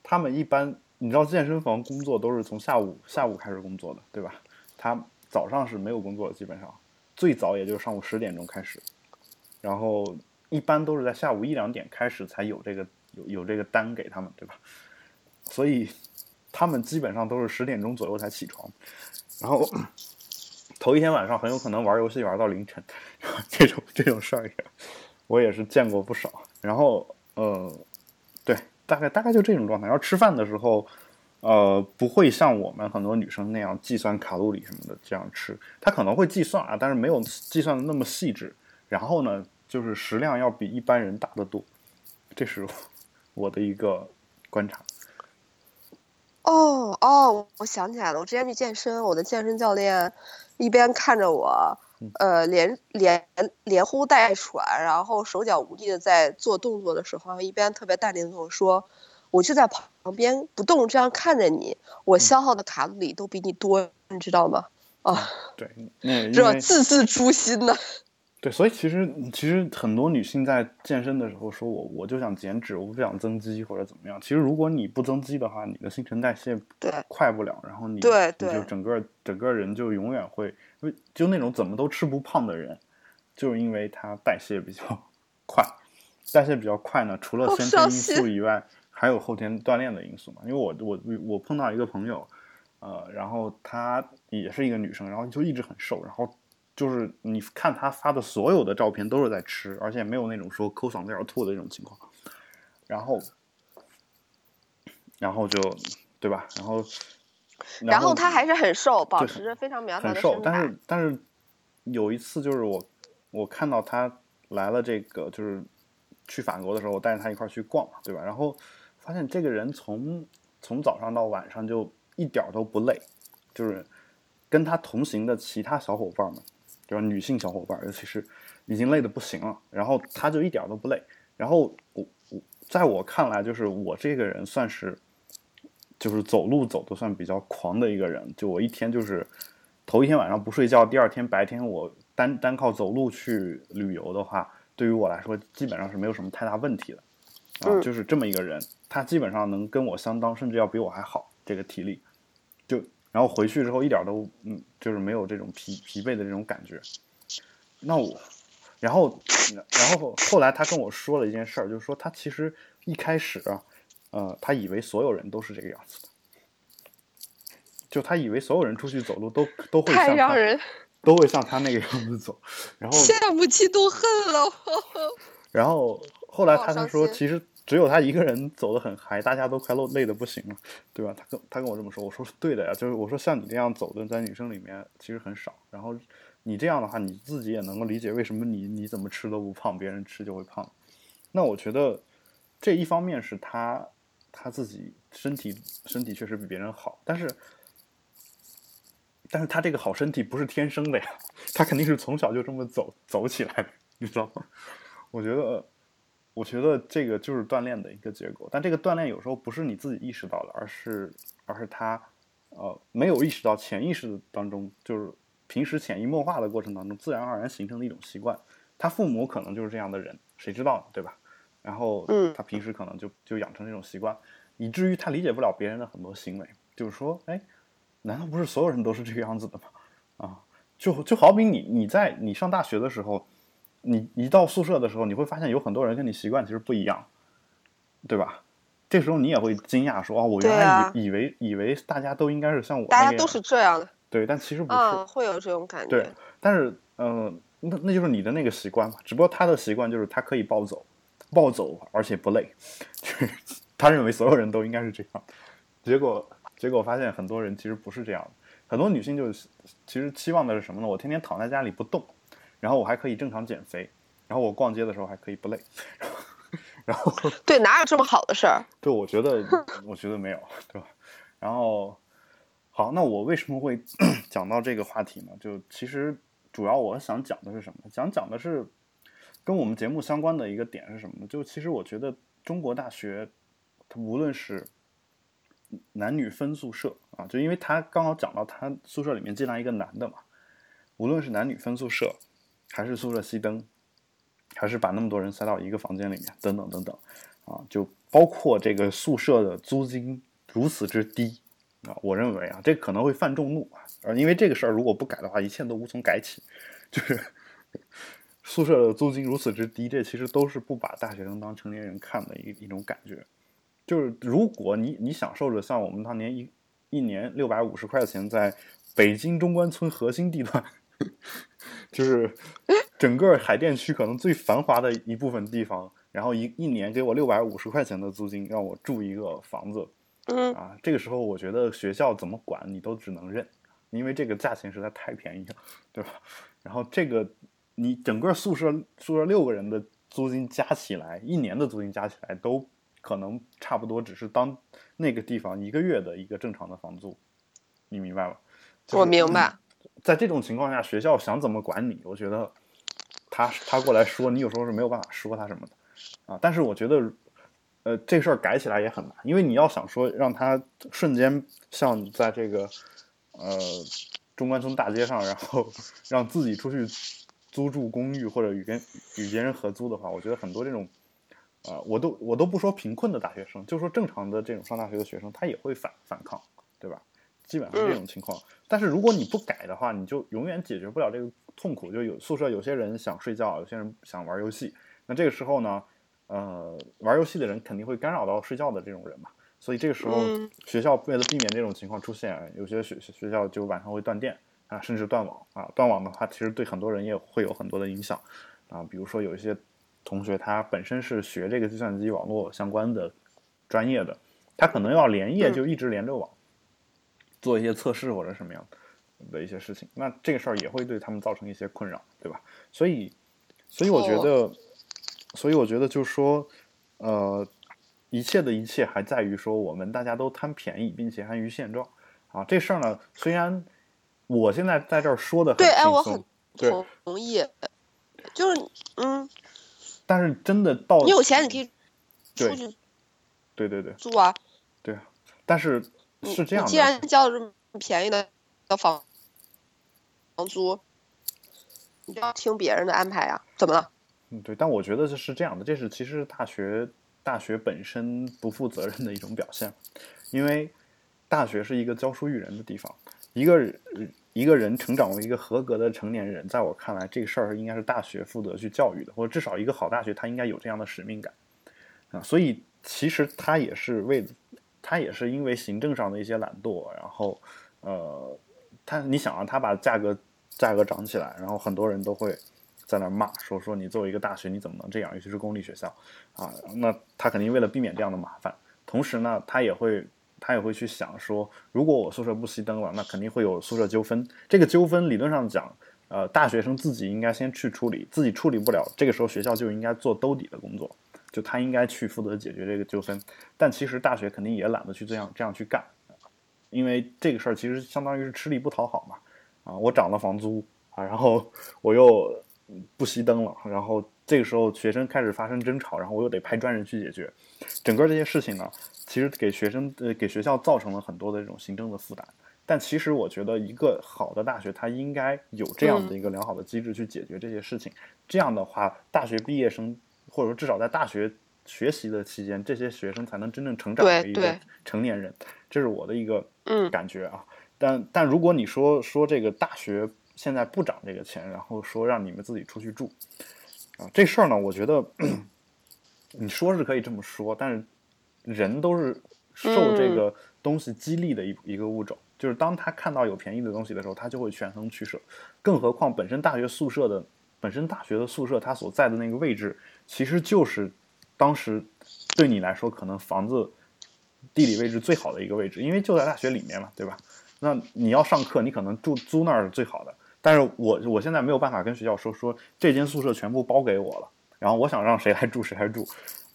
他们一般，你知道健身房工作都是从下午下午开始工作的，对吧？他早上是没有工作的，基本上最早也就是上午十点钟开始。然后一般都是在下午一两点开始才有这个有有这个单给他们，对吧？所以他们基本上都是十点钟左右才起床，然后头一天晚上很有可能玩游戏玩到凌晨，这种这种事儿我也是见过不少。然后呃，对，大概大概就这种状态。然后吃饭的时候，呃，不会像我们很多女生那样计算卡路里什么的这样吃，他可能会计算啊，但是没有计算的那么细致。然后呢，就是食量要比一般人大得多，这是我的一个观察。哦哦，我想起来了，我之前去健身，我的健身教练一边看着我，呃，连连连呼带喘，然后手脚无力的在做动作的时候，一边特别淡定的跟我说：“我就在旁边不动，这样看着你，我消耗的卡路里都比你多，你知道吗？”啊，对，那这字字诛心呐。对，所以其实其实很多女性在健身的时候说，我我就想减脂，我不想增肌或者怎么样。其实如果你不增肌的话，你的新陈代谢快不了，然后你你就整个整个人就永远会，就那种怎么都吃不胖的人，就是因为他代谢比较 快，代谢比较快呢，除了先天因素以外，还有后天锻炼的因素嘛。因为我我我碰到一个朋友，呃，然后她也是一个女生，然后就一直很瘦，然后。就是你看他发的所有的照片都是在吃，而且没有那种说抠嗓子眼吐的那种情况。然后，然后就对吧？然后，然后他还是很瘦，保持着非常苗条的身材。但是，但是有一次就是我我看到他来了，这个就是去法国的时候，我带着他一块去逛嘛，对吧？然后发现这个人从从早上到晚上就一点都不累，就是跟他同行的其他小伙伴们。就是女性小伙伴，尤其是已经累得不行了，然后她就一点都不累。然后我我在我看来，就是我这个人算是，就是走路走的算比较狂的一个人。就我一天就是头一天晚上不睡觉，第二天白天我单单靠走路去旅游的话，对于我来说基本上是没有什么太大问题的。啊，嗯就是这么一个人，他基本上能跟我相当，甚至要比我还好，这个体力。就然后回去之后一点都嗯，就是没有这种疲疲惫的这种感觉。那我，然后然后后来他跟我说了一件事儿，就是说他其实一开始啊，呃，他以为所有人都是这个样子的，就他以为所有人出去走路都都会太像他让人都会像他那个样子走，然后羡慕嫉妒恨了。然后后来他就说，其实只有他一个人走得很嗨，大家都快累累的不行了，对吧？他跟他跟我这么说，我说是对的呀，就是我说像你这样走的，在女生里面其实很少。然后你这样的话，你自己也能够理解为什么你你怎么吃都不胖，别人吃就会胖。那我觉得这一方面是他他自己身体身体确实比别人好，但是但是他这个好身体不是天生的呀，他肯定是从小就这么走走起来的，你知道吗？我觉得，我觉得这个就是锻炼的一个结果。但这个锻炼有时候不是你自己意识到的，而是而是他呃没有意识到，潜意识当中就是平时潜移默化的过程当中，自然而然形成的一种习惯。他父母可能就是这样的人，谁知道呢？对吧？然后嗯他平时可能就就养成这种习惯，以至于他理解不了别人的很多行为。就是说，哎，难道不是所有人都是这个样子的吗？啊，就就好比你你在你上大学的时候，你一到宿舍的时候，你会发现有很多人跟你习惯其实不一样，对吧？这时候你也会惊讶说，哦，我原来以、以为以为大家都应该是像我大家都是这样的对，但其实不是。啊，会有这种感觉对觉。，但是嗯、呃那那就是你的那个习惯嘛。只不过他的习惯就是他可以暴走，暴走而且不累，就是他认为所有人都应该是这样。结果结果发现很多人其实不是这样的，很多女性就是其实期望的是什么呢？我天天躺在家里不动，然后我还可以正常减肥，然后我逛街的时候还可以不累，然后 对，哪有这么好的事儿？对，我觉得，我觉得没有，对吧？然后，好，那我为什么会 讲到这个话题呢？就其实主要我想讲的是什么？想讲的是跟我们节目相关的一个点是什么呢？就其实我觉得中国大学，它无论是男女分宿舍啊，就因为他刚好讲到他宿舍里面进来一个男的嘛，无论是男女分宿舍，还是宿舍熄灯，还是把那么多人塞到一个房间里面，等等等等。啊，就包括这个宿舍的租金如此之低啊，我认为啊，这可能会犯众怒啊，呃，因为这个事儿如果不改的话，一切都无从改起。就是 宿舍的租金如此之低，这其实都是不把大学生当成年人看的一一种感觉。就是如果你你享受着像我们当年一一年六百五十块钱在北京中关村核心地段，就是整个海淀区可能最繁华的一部分地方，然后一一年给我六百五十块钱的租金，让我住一个房子嗯，啊，这个时候我觉得学校怎么管你都只能认，因为这个价钱实在太便宜了，对吧？然后这个你整个宿舍宿舍六个人的租金加起来，一年的租金加起来都可能差不多，只是当那个地方一个月的一个正常的房租，你明白吗？就是我明白。在这种情况下，学校想怎么管你，我觉得他他过来说你有时候是没有办法说他什么的啊。但是我觉得，呃，这事儿改起来也很难，因为你要想说让他瞬间像在这个呃中关村大街上，然后 让自己出去租住公寓或者与跟与别人合租的话，我觉得很多这种。啊、我都我都不说贫困的大学生，就说正常的这种上大学的学生，他也会反反抗，对吧？基本上是这种情况。但是如果你不改的话，你就永远解决不了这个痛苦。就有宿舍有些人想睡觉，有些人想玩游戏。那这个时候呢，呃，玩游戏的人肯定会干扰到睡觉的这种人嘛。所以这个时候嗯，学校为了避免这种情况出现，有些学学校就晚上会断电啊，甚至断网啊。断网的话，其实对很多人也会有很多的影响啊。比如说有一些同学他本身是学这个计算机网络相关的专业的，他可能要连夜嗯就一直连着网。做一些测试或者什么样的一些事情，那这个事儿也会对他们造成一些困扰，对吧？所以，所以我觉得，所以我觉得就是说，呃，一切的一切还在于说我们大家都贪便宜，并且安于现状啊。这事儿呢，虽然我现在在这儿说的很对哎我很，对，同意。就是，嗯，但是真的到你有钱你可以出去对对对住啊。对啊，但是你是这样的。你既然交了这么便宜的的房房租，你就要听别人的安排啊？怎么了？嗯，对，但我觉得这是这样的，这是其实大学大学本身不负责任的一种表现，因为大学是一个教书育人的地方，一个人一个人成长为一个合格的成年人，在我看来，这个事儿应该是大学负责去教育的，或者至少一个好大学它应该有这样的使命感啊，所以其实他也是为，他也是因为行政上的一些懒惰，然后呃，他你想啊，他把价格价格涨起来，然后很多人都会。在那骂说说你作为一个大学你怎么能这样？尤其是公立学校，啊，那他肯定为了避免这样的麻烦，同时呢，他也会他也会去想说，如果我宿舍不熄灯了，那肯定会有宿舍纠纷。这个纠纷理论上讲，呃，大学生自己应该先去处理，自己处理不了，这个时候学校就应该做兜底的工作，就他应该去负责解决这个纠纷。但其实大学肯定也懒得去这样这样去干，因为这个事儿其实相当于是吃力不讨好嘛，啊，我涨了房租啊，然后我又。不熄灯了，然后这个时候学生开始发生争吵，然后我又得派专人去解决，整个这些事情呢，其实给学生呃给学校造成了很多的这种行政的负担。但其实我觉得一个好的大学，它应该有这样的一个良好的机制去解决这些事情。这样的话，大学毕业生或者说至少在大学学习的期间，这些学生才能真正成长为一个成年人。这是我的一个感觉啊。但但如果你说说这个大学。现在不涨这个钱，然后说让你们自己出去住，啊，这事儿呢，我觉得你说是可以这么说，但是人都是受这个东西激励的一一个物种，就是当他看到有便宜的东西的时候，他就会权衡取舍。更何况本身大学宿舍的本身大学的宿舍，它所在的那个位置，其实就是当时对你来说可能房子地理位置最好的一个位置，因为就在大学里面嘛，对吧？那你要上课，你可能住租那儿是最好的。但是我我现在没有办法跟学校说说这间宿舍全部包给我了，然后我想让谁来住谁来住，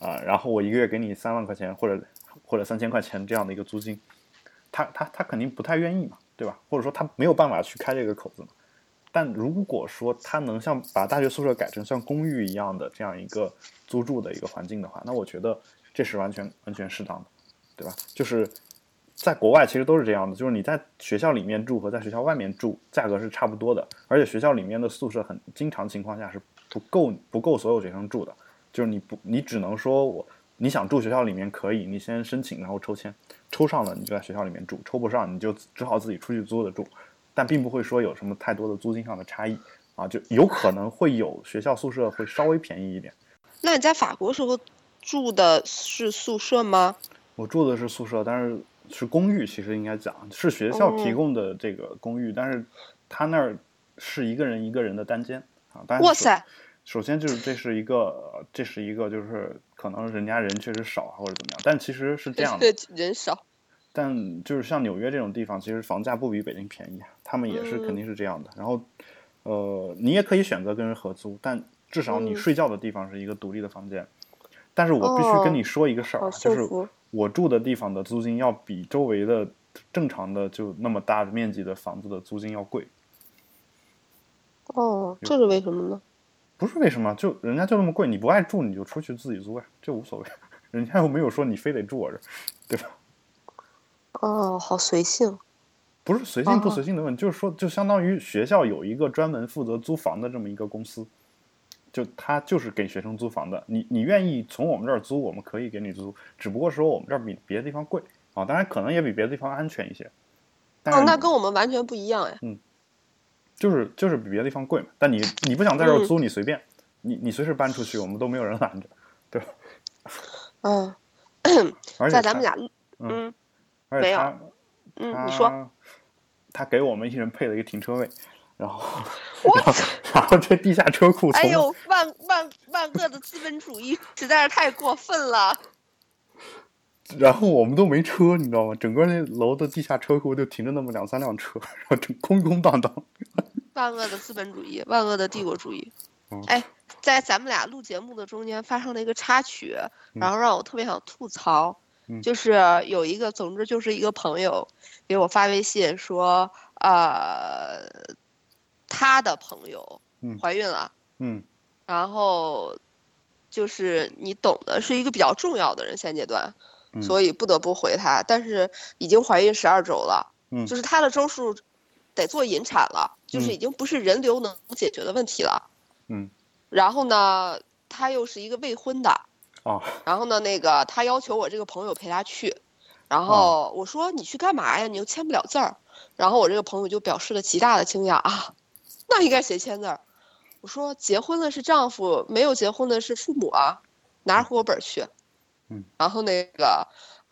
啊，然后我一个月给你三万块钱或者或者三千块钱这样的一个租金，他他他肯定不太愿意嘛，对吧？或者说他没有办法去开这个口子嘛。但如果说他能像把大学宿舍改成像公寓一样的这样一个租住的一个环境的话，那我觉得这是完全完全适当的，对吧？就是。在国外其实都是这样的，就是你在学校里面住和在学校外面住价格是差不多的，而且学校里面的宿舍很经常情况下是不够不够所有学生住的，就是你不你只能说我你想住学校里面可以，你先申请然后抽签，抽上了你就在学校里面住，抽不上你就只好自己出去租的住，但并不会说有什么太多的租金上的差异啊，就有可能会有学校宿舍会稍微便宜一点。那你在法国时候住的是宿舍吗？我住的是宿舍，但是。是公寓，其实应该讲是学校提供的这个公寓，但是他那儿是一个人一个人的单间啊。哇塞！首先就是这是一个，这是一个就是可能人家人确实少啊或者怎么样，但其实是这样的，人少。但就是像纽约这种地方，其实房价不比北京便宜，他们也是肯定是这样的。然后，呃，你也可以选择跟人合租，但至少你睡觉的地方是一个独立的房间。但是我必须跟你说一个事儿，就是。我住的地方的租金要比周围的正常的就那么大面积的房子的租金要贵。哦，这是为什么呢？不是为什么，就人家就那么贵，你不爱住你就出去自己租呀，这无所谓，人家又没有说你非得住我这，对吧？哦，好随性。不是随性不随性的问题，就是说，就相当于学校有一个专门负责租房的这么一个公司。就他就是给学生租房的，你你愿意从我们这儿租，我们可以给你租，只不过说我们这儿比别的地方贵啊，当然可能也比别的地方安全一些。哦，那跟我们完全不一样哎。嗯，就是就是比别的地方贵嘛，但你你不想在这儿租，你随便，你你随时搬出去，我们都没有人拦着，对吧？嗯，在咱们俩，嗯，没有，嗯，你说，他给我们一人配了一个停车位。然后，我然后这地下车库，哎呦，万万万恶的资本主义实在是太过分了。然后我们都没车，你知道吗？整个那楼的地下车库就停着那么两三辆车，然后整空空荡荡。万恶的资本主义，万恶的帝国主义。哎，在咱们俩录节目的中间发生了一个插曲，然后让我特别想吐槽，就是有一个，总之就是一个朋友给我发微信说，呃。他的朋友怀孕了，嗯，然后就是你懂的，是一个比较重要的人，现阶段，嗯所以不得不回他。但是已经怀孕十二周了，嗯就是她的周数得做引产了，就是嗯已经不是人流能解决的问题了。嗯然后呢，她又是一个未婚的，啊然后呢，那个他要求我这个朋友陪他去，然后我说你去干嘛呀？你又签不了字儿。然后我这个朋友就表示了极大的惊讶啊，那应该谁签字儿？我说结婚的是丈夫，没有结婚的是父母啊，拿着户口本去。嗯，然后那个，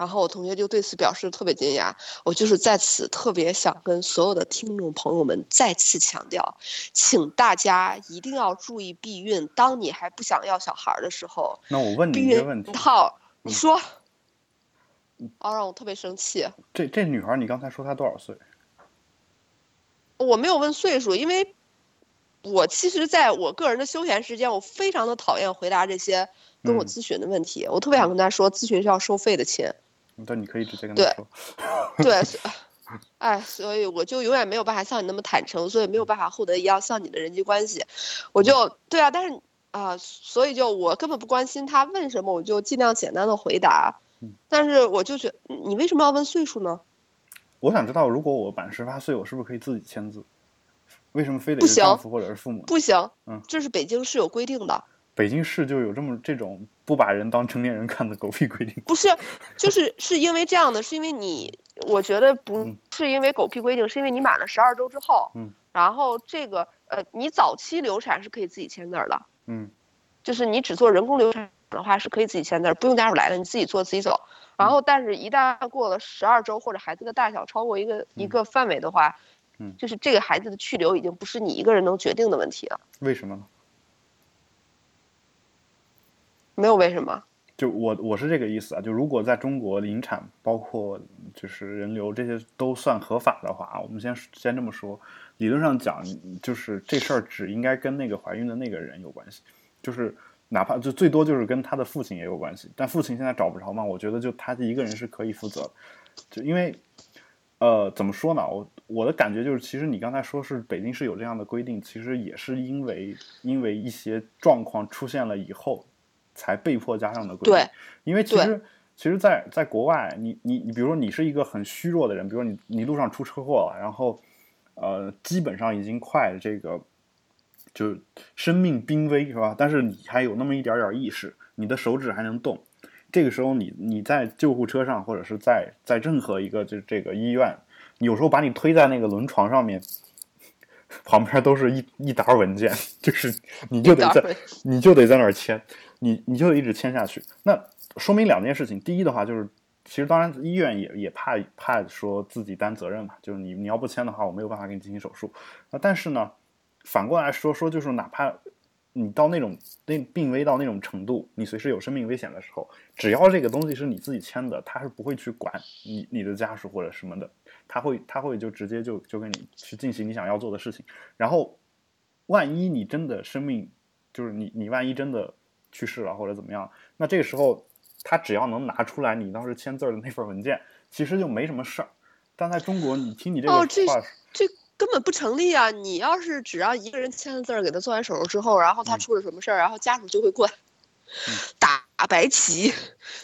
然后我同学就对此表示特别惊讶。我就是在此特别想跟所有的听众朋友们再次强调，请大家一定要注意避孕。当你还不想要小孩儿的时候，那我问你一个问题，套，你嗯说，哦，让我特别生气。这这女孩你刚才说她多少岁？我没有问岁数，因为我其实在我个人的休闲时间，我非常的讨厌回答这些跟我嗯咨询的问题。我特别想跟他说，咨询是要收费的亲。但你可以直接跟对她说。对，是哎，所以我就永远没有办法像你那么坦诚，所以没有办法获得一样像你的人际关系。我就对啊，但是啊、所以就我根本不关心他问什么，我就尽量简单的回答嗯。但是我就觉得，你为什么要问岁数呢？我想知道，如果我满十八岁，我是不是可以自己签字？为什么非得是丈夫或者是父母呢？不行嗯，这是北京是有规定的。北京市就有这么这种不把人当成年人看的狗屁规定。不是，就是是因为这样的，是因为你，我觉得不嗯是因为狗屁规定，是因为你满了十二周之后，嗯，然后这个呃，你早期流产是可以自己签字儿的，嗯就是你只做人工流产的话是可以自己签字儿，不用家属来了，你自己做自己走。然后，但是一旦过了十二周或者孩子的大小超过一个一个范围的话，嗯就是这个孩子的去留已经不是你一个人能决定的问题了，为什么呢？没有为什么。就我我是这个意思啊，就如果在中国引产，包括就是人流这些都算合法的话啊，我们先先这么说，理论上讲，就是这事儿只应该跟那个怀孕的那个人有关系，就是哪怕就最多就是跟他的父亲也有关系，但父亲现在找不着嘛，我觉得就他一个人是可以负责，就因为呃怎么说呢，我我的感觉就是，其实你刚才说是北京市有这样的规定，其实也是因为因为一些状况出现了以后。才被迫加上的规定。对，因为其实其实在，在国外，你你你，比如说你是一个很虚弱的人，比如说你你路上出车祸了，然后呃，基本上已经快这个就生命濒危是吧？但是你还有那么一点点意识，你的手指还能动。这个时候你你在救护车上，或者是在在任何一个就是这个医院，有时候把你推在那个轮床上面。旁边都是一一沓文件，就是你就得在你就得在那儿签，你你就得一直签下去。那说明两件事情，第一的话就是，其实当然医院也也怕怕说自己担责任嘛，就是你你要不签的话，我没有办法给你进行手术。啊，但是呢，反过来说说就是哪怕你到那种那病危到那种程度，你随时有生命危险的时候，只要这个东西是你自己签的，他是不会去管你你的家属或者什么的。他会，他会就直接就就跟你去进行你想要做的事情，然后，万一你真的生命，就是你你万一真的去世了或者怎么样，那这个时候他只要能拿出来你当时签字的那份文件，其实就没什么事儿。但在中国，你听你这个话，哦、这这根本不成立啊！你要是只要一个人签了字儿，给他做完手术之后，然后他出了什么事儿，嗯、然后家属就会过来打白旗，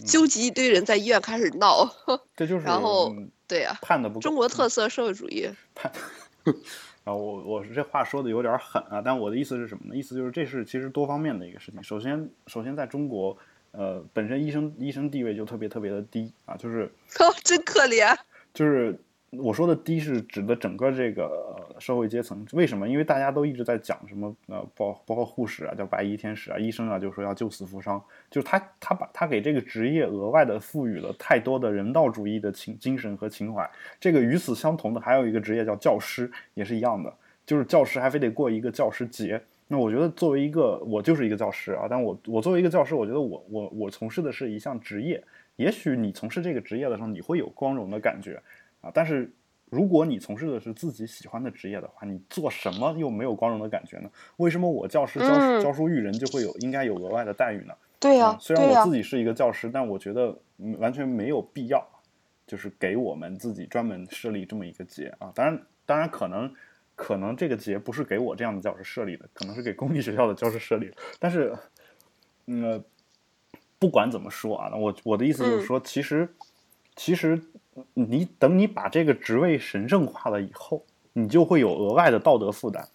嗯、纠集一堆人在医院开始闹。这就是然后。嗯对呀、啊，判的不中国特色社会主义。判 啊，我我是这话说的有点狠啊，但我的意思是什么呢？意思就是这是其实多方面的一个事情。首先，首先在中国，呃，本身医生医生地位就特别特别的低啊，就是哦，真可怜。就是我说的低是指的整个这个社会阶层。为什么？因为大家都一直在讲什么呃，包包括护士啊，叫白衣天使啊，医生啊，就说要救死扶伤，就是他他把他给这个职业额外的赋予了太多的人道主义的情精神和情怀。这个与此相同的还有一个职业叫教师，也是一样的，就是教师还非得过一个教师节。那我觉得作为一个我就是一个教师啊，但我我作为一个教师，我觉得我我我从事的是一项职业。也许你从事这个职业的时候，你会有光荣的感觉啊，但是。如果你从事的是自己喜欢的职业的话，你做什么又没有光荣的感觉呢？为什么我教师教、嗯、教书育人就会有应该有额外的待遇呢？对呀、啊嗯，虽然我自己是一个教师，但我觉得完全没有必要，就是给我们自己专门设立这么一个节啊。当然，当然可能可能这个节不是给我这样的教师设立的，可能是给公立学校的教师设立的。但是，嗯，不管怎么说啊，我我的意思就是说，其实其实你等你把这个职位神圣化了以后，你就会有额外的道德负担。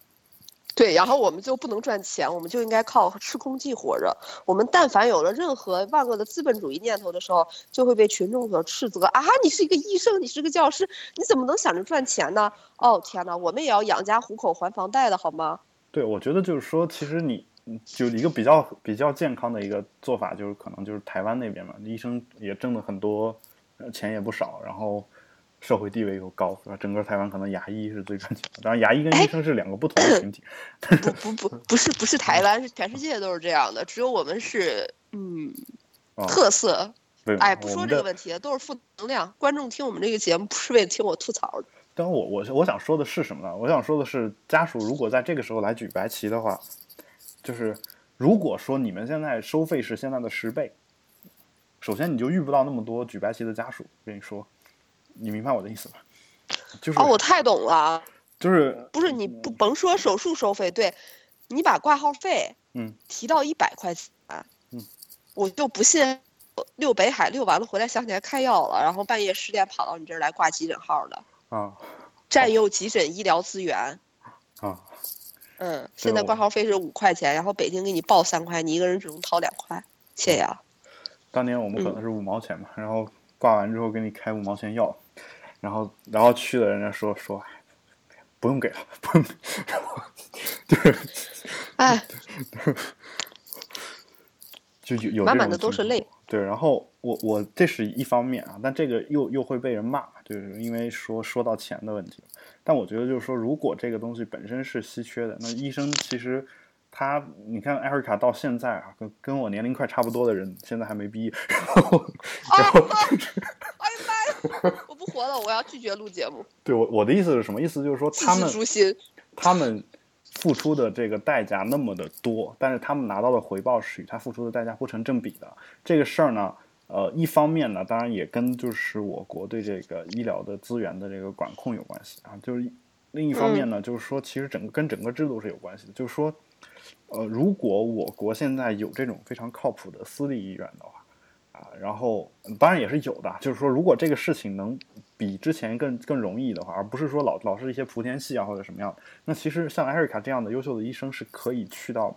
对，然后我们就不能赚钱，我们就应该靠吃空气活着。我们但凡有了任何万恶的资本主义念头的时候，就会被群众所斥责啊！你是一个医生，你是个教师，你怎么能想着赚钱呢？哦天哪，我们也要养家糊口、还房贷的好吗？对，我觉得就是说，其实你就一个比较比较健康的一个做法，就是可能就是台湾那边嘛，医生也挣了很多，钱也不少，然后。社会地位又高，是吧？整个台湾可能牙医是最赚钱的，当然牙医跟医生是两个不同的群体。不不不，不是不是台湾，是全世界都是这样的，只有我们是嗯特色。哎，不说这个问题，都是负能量。观众听我们这个节目不是为了听我吐槽的。但我我我想说的是什么呢？我想说的是，家属如果在这个时候来举白旗的话，就是如果说你们现在收费是现在的十倍，首先你就遇不到那么多举白旗的家属。跟你说。你明白我的意思吧？就是哦，我太懂了。就是不是你不甭说手术收费，对，你把挂号费嗯提到一百块钱，嗯，我就不信溜北海溜完了回来想起来开药了，然后半夜十点跑到你这儿来挂急诊号的啊，占用急诊医疗资源啊，嗯，现在挂号费是五块钱，然后北京给你报三块，你一个人只能掏两块，谢谢啊。当年我们可能是五毛钱嘛，然后。挂完之后给你开五毛钱药，然后然后去了人家说说，不用给了，不用，然后对，哎，就有有满满的都是泪。对，然后我我这是一方面啊，但这个又又会被人骂，就是因为说说到钱的问题。但我觉得就是说，如果这个东西本身是稀缺的，那医生其实。他，你看艾瑞卡到现在啊，跟跟我年龄快差不多的人，现在还没毕业。然后，然后就是，哎呀妈呀！我不活了，我要拒绝录节目。对我我的意思是什么意思？就是说他们，他们付出的这个代价那么的多，但是他们拿到的回报是与他付出的代价不成正比的。这个事儿呢，呃，一方面呢，当然也跟就是我国对这个医疗的资源的这个管控有关系啊。就是另一方面呢，就是说其实整个跟整个制度是有关系的。就是说。呃，如果我国现在有这种非常靠谱的私立医院的话，啊，然后当然也是有的，就是说，如果这个事情能比之前更更容易的话，而不是说老老是一些莆田系啊或者什么样，那其实像艾瑞卡这样的优秀的医生是可以去到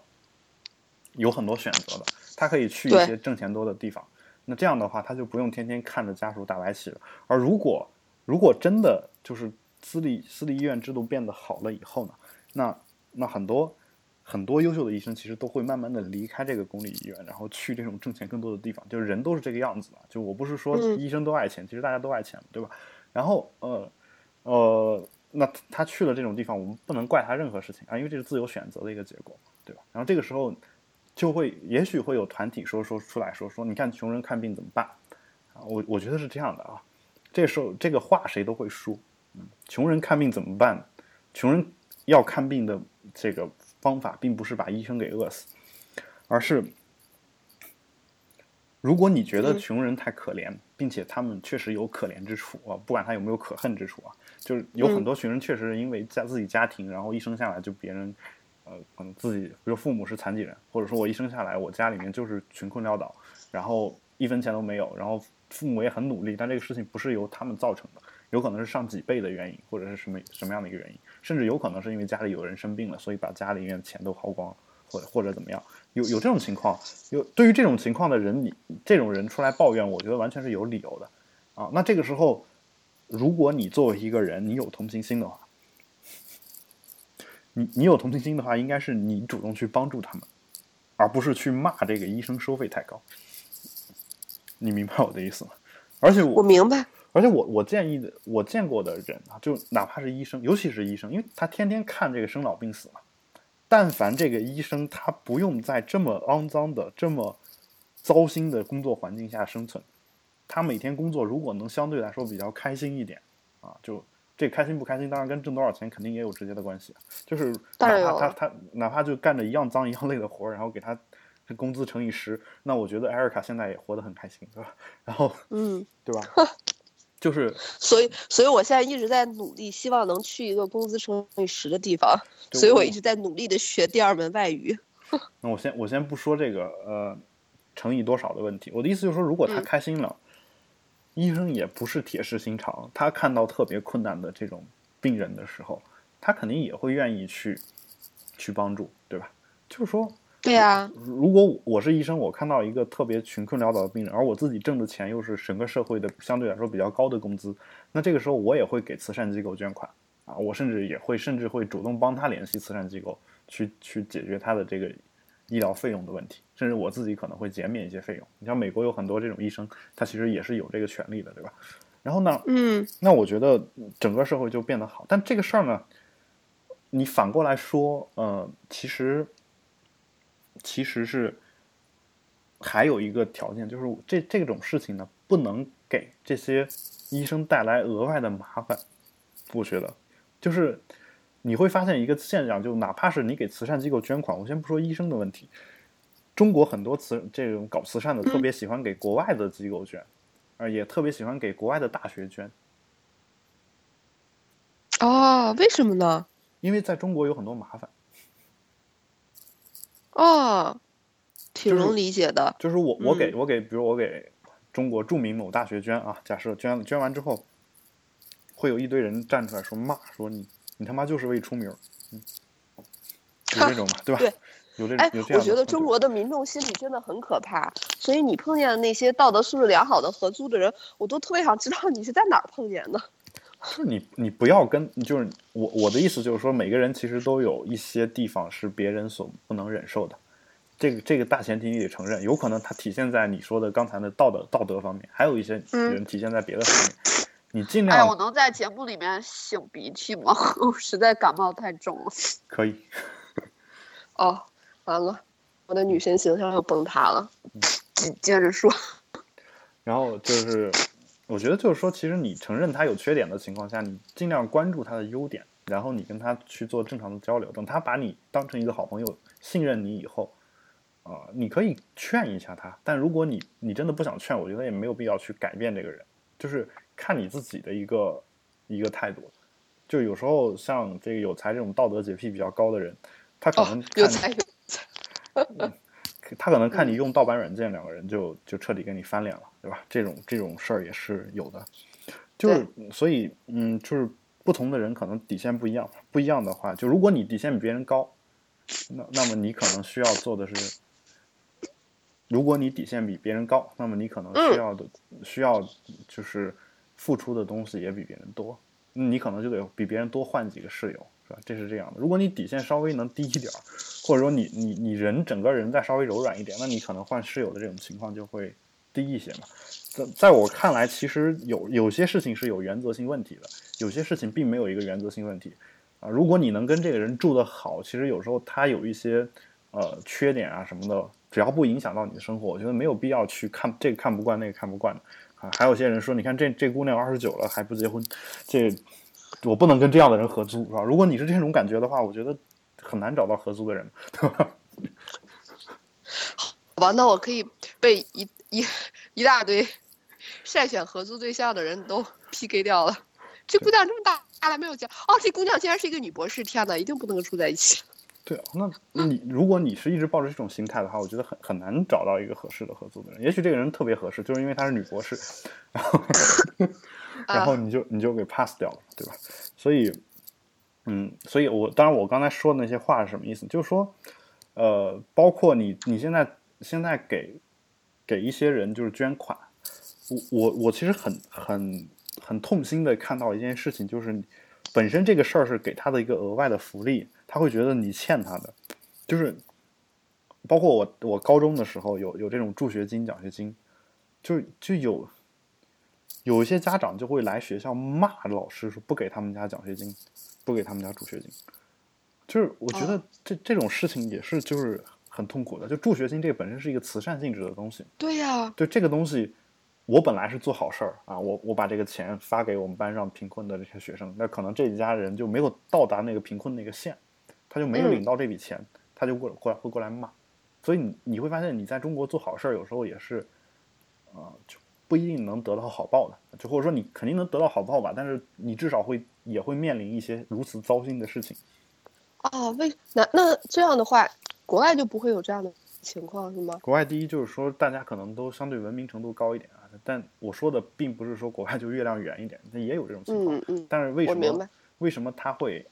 有很多选择的，他可以去一些挣钱多的地方，那这样的话他就不用天天看着家属打白旗了。而如果如果真的就是私立私立医院制度变得好了以后呢，那那很多。很多优秀的医生其实都会慢慢的离开这个公立医院，然后去这种挣钱更多的地方。就是人都是这个样子的，就我不是说医生都爱钱，其实大家都爱钱，对吧？然后呃呃，那他去了这种地方，我们不能怪他任何事情啊，因为这是自由选择的一个结果，对吧？然后这个时候就会也许会有团体说说出来说说，你看穷人看病怎么办啊？我我觉得是这样的啊，这时候这个话谁都会说，嗯，穷人看病怎么办？穷人要看病的这个。方法并不是把医生给饿死，而是如果你觉得穷人太可怜，并且他们确实有可怜之处啊，不管他有没有可恨之处啊，就是有很多穷人确实是因为在自己家庭，然后一生下来就别人，呃，可能自己比如父母是残疾人，或者说我一生下来我家里面就是穷困潦倒，然后一分钱都没有，然后父母也很努力，但这个事情不是由他们造成的，有可能是上几倍的原因，或者是什么什么样的一个原因。甚至有可能是因为家里有人生病了，所以把家里面的钱都花光，或者或者怎么样，有有这种情况。有对于这种情况的人，你这种人出来抱怨，我觉得完全是有理由的啊。那这个时候，如果你作为一个人，你有同情心的话，你你有同情心的话，应该是你主动去帮助他们，而不是去骂这个医生收费太高。你明白我的意思吗？而且我我明白。而且我我建议的，我见过的人啊，就哪怕是医生，尤其是医生，因为他天天看这个生老病死嘛。但凡这个医生他不用在这么肮脏的、这么糟心的工作环境下生存，他每天工作如果能相对来说比较开心一点啊，就这开心不开心，当然跟挣多少钱肯定也有直接的关系。就是哪怕他他哪怕就干着一样脏一样累的活儿，然后给他工资乘以十，那我觉得艾瑞卡现在也活得很开心，对吧？然后嗯，对吧？就是，所以，所以我现在一直在努力，希望能去一个工资乘以十的地方。所以我一直在努力的学第二门外语。那我先我先不说这个呃乘以多少的问题，我的意思就是说，如果他嗯开心了，医生也不是铁石心肠，他看到特别困难的这种病人的时候，他肯定也会愿意去去帮助，对吧？就是说，对呀、如果我是医生，我看到一个特别穷困潦倒的病人，而我自己挣的钱又是整个社会的相对来说比较高的工资，那这个时候我也会给慈善机构捐款啊，我甚至也会甚至会主动帮他联系慈善机构，去去解决他的这个医疗费用的问题，甚至我自己可能会减免一些费用。你像美国有很多这种医生，他其实也是有这个权利的，对吧？然后呢，嗯那我觉得整个社会就变得好。但这个事儿呢，你反过来说，呃，其实其实是还有一个条件，就是这这种事情呢，不能给这些医生带来额外的麻烦。我觉得，就是你会发现一个现象，就哪怕是你给慈善机构捐款，我先不说医生的问题，中国很多慈这种搞慈善的特别喜欢给国外的机构捐。啊，也特别喜欢给国外的大学捐，哦，为什么呢？因为在中国有很多麻烦。哦，挺就是能理解的。就是我我给嗯我给，比如我给中国著名某大学捐啊，假设捐捐完之后，会有一堆人站出来说骂说你你他妈就是为出名，嗯，有这种嘛，对吧？对有这哎有这，样我觉得中国的民众心理真的很可怕，所以你碰见的那些道德素质良好的合租的人，我都特别想知道你是在哪儿碰见的。就是你你不要跟就是我我的意思就是说，每个人其实都有一些地方是别人所不能忍受的，这个这个大前提你得承认，有可能它体现在你说的刚才的道德道德方面，还有一些嗯人体现在别的方面。你尽量哎我能在节目里面擤鼻涕吗？我实在感冒太重了。可以，哦，完了，我的女神形象又崩塌了。接接着说，然后就是，我觉得就是说，其实你承认他有缺点的情况下，你尽量关注他的优点，然后你跟他去做正常的交流。等他把你当成一个好朋友，信任你以后，啊、你可以劝一下他。但如果你你真的不想劝，我觉得也没有必要去改变这个人，就是看你自己的一个一个态度。就有时候像这个有才这种道德洁癖比较高的人，他可哦能，看有才有 他可能看你用盗版软件，两个人就就彻底跟你翻脸了，对吧？这种这种事儿也是有的，就是所以嗯，就是不同的人可能底线不一样，不一样的话，就如果你底线比别人高，那那么你可能需要做的是，如果你底线比别人高，那么你可能需要的、需要就是付出的东西也比别人多，你可能就得比别人多换几个室友，是吧？这是这样的。如果你底线稍微能低一点儿，或者说你你你人整个人再稍微柔软一点，那你可能换室友的这种情况就会低一些嘛。在在我看来，其实有有些事情是有原则性问题的，有些事情并没有一个原则性问题啊。如果你能跟这个人住得好，其实有时候他有一些呃缺点啊什么的，只要不影响到你的生活，我觉得没有必要去看这个看不惯那个看不惯的啊。还有些人说，你看这这姑娘二十九了还不结婚，这我不能跟这样的人合租，是吧？如果你是这种感觉的话，我觉得很难找到合租的人，对吧？好吧，那我可以被一一一大堆 筛选合租对象的人都 PK 掉了。这姑娘这么大大了没有结？哦，这姑娘竟然是一个女博士！天呐，一定不能住在一起。对啊，那那你如果你是一直抱着这种心态的话，我觉得很很难找到一个合适的合租的人。也许这个人特别合适，就是因为她是女博士，然后 然后你就你就给 pass 掉了，对吧？所以，嗯，所以我当然我刚才说的那些话是什么意思？就是说，呃，包括你你现在现在给给一些人就是捐款，我我我其实很很很痛心的看到一件事情，就是本身这个事儿是给他的一个额外的福利，他会觉得你欠他的，就是包括我我高中的时候有有这种助学金、奖学金，就就有有一些家长就会来学校骂老师说不给他们家奖学金，不给他们家助学金，就是我觉得这这种事情也是就是很痛苦的。就助学金这个本身是一个慈善性质的东西，对呀、对这个东西，我本来是做好事儿啊，我我把这个钱发给我们班上贫困的这些学生，那可能这一家人就没有到达那个贫困那个线，他就没有嗯领到这笔钱，他就过过来会过来骂，所以你你会发现你在中国做好事儿有时候也是，啊、就不一定能得到好报的，就或者说你肯定能得到好报吧，但是你至少会也会面临一些如此糟心的事情。哦，为那那这样的话，国外就不会有这样的情况是吗？国外第一就是说大家可能都相对文明程度高一点啊，但我说的并不是说国外就月亮圆一点，那也有这种情况。嗯嗯，但是为什么我明白。为什么它会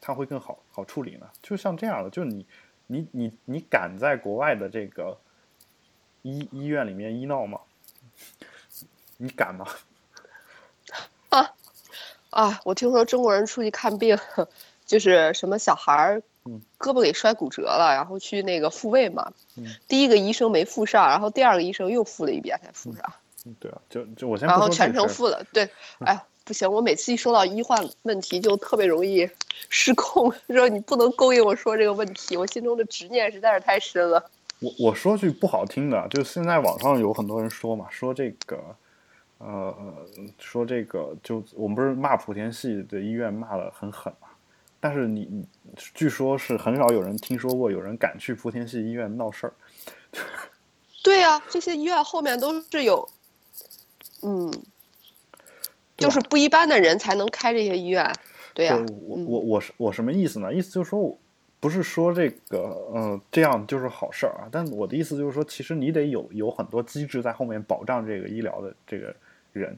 它会更好好处理呢？就像这样的，就是你你你你敢在国外的这个医医院里面医闹吗？你敢吗？啊啊，我听说中国人出去看病，就是什么小孩儿嗯胳膊给摔骨折了，然后去那个复位嘛。嗯第一个医生没复上，然后第二个医生又复了一遍才复上，嗯对啊，就就我先然后全程复了。对，哎呀，不行，我每次一说到医患问题就特别容易失控，说你不能勾引我说这个问题，我心中的执念实在是太深了。我我说句不好听的，就是现在网上有很多人说嘛，说这个，呃，说这个，就我们不是骂莆田系的医院骂的很狠嘛，但是你你据说是很少有人听说过有人敢去莆田系医院闹事儿，对呀、这些医院后面都是有，嗯，就是不一般的人才能开这些医院。对呀、对我嗯我我是我什么意思呢？意思就是说我不是说这个呃这样就是好事儿啊，但我的意思就是说，其实你得有有很多机制在后面保障这个医疗的这个人。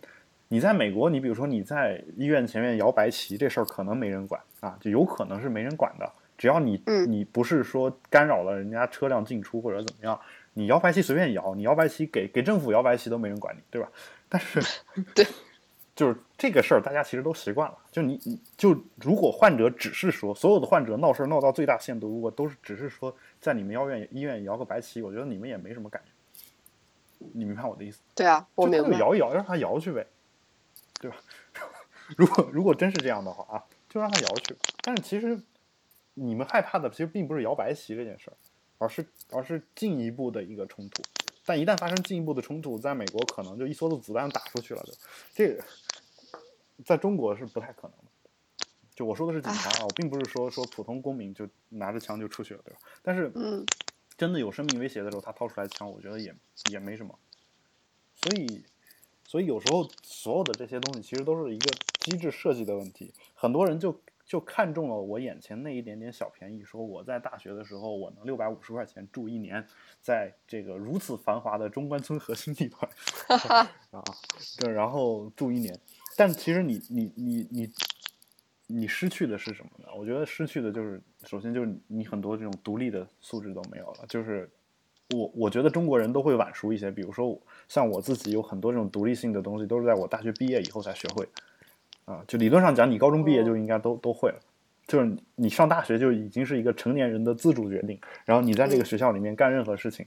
你在美国，你比如说你在医院前面摇白旗这事儿，可能没人管啊，就有可能是没人管的。只要你嗯你不是说干扰了人家车辆进出或者怎么样，你摇白旗随便摇，你摇白旗给给政府摇白旗都没人管你，对吧？但是 对，就是这个事儿，大家其实都习惯了。就你你就如果患者只是说所有的患者闹事儿闹到最大限度，如果都是只是说在你们医院医院摇个白旗，我觉得你们也没什么感觉。你明白我的意思？对啊，我明白。就摇一摇，让他摇去呗，对吧？如果如果真是这样的话啊，就让他摇去。但是其实你们害怕的其实并不是摇白旗这件事儿，而是而是进一步的一个冲突。但一旦发生进一步的冲突，在美国可能就一梭子子弹打出去了，就这个在中国是不太可能的。就我说的是警察啊，我并不是说说普通公民就拿着枪就出去了，对吧？但是嗯，真的有生命威胁的时候，他掏出来枪，我觉得也也没什么。所以，所以有时候所有的这些东西其实都是一个机制设计的问题。很多人就就看中了我眼前那一点点小便宜，说我在大学的时候我能六百五十块钱住一年，在这个如此繁华的中关村核心地段 啊，对，然后住一年。但其实你你你你你失去的是什么呢？我觉得失去的就是，首先就是你很多这种独立的素质都没有了。就是我我觉得中国人都会晚熟一些，比如说我像我自己有很多这种独立性的东西，都是在我大学毕业以后才学会的。啊，就理论上讲，你高中毕业就应该都都会了。就是你你上大学就已经是一个成年人的自主决定，然后你在这个学校里面干任何事情，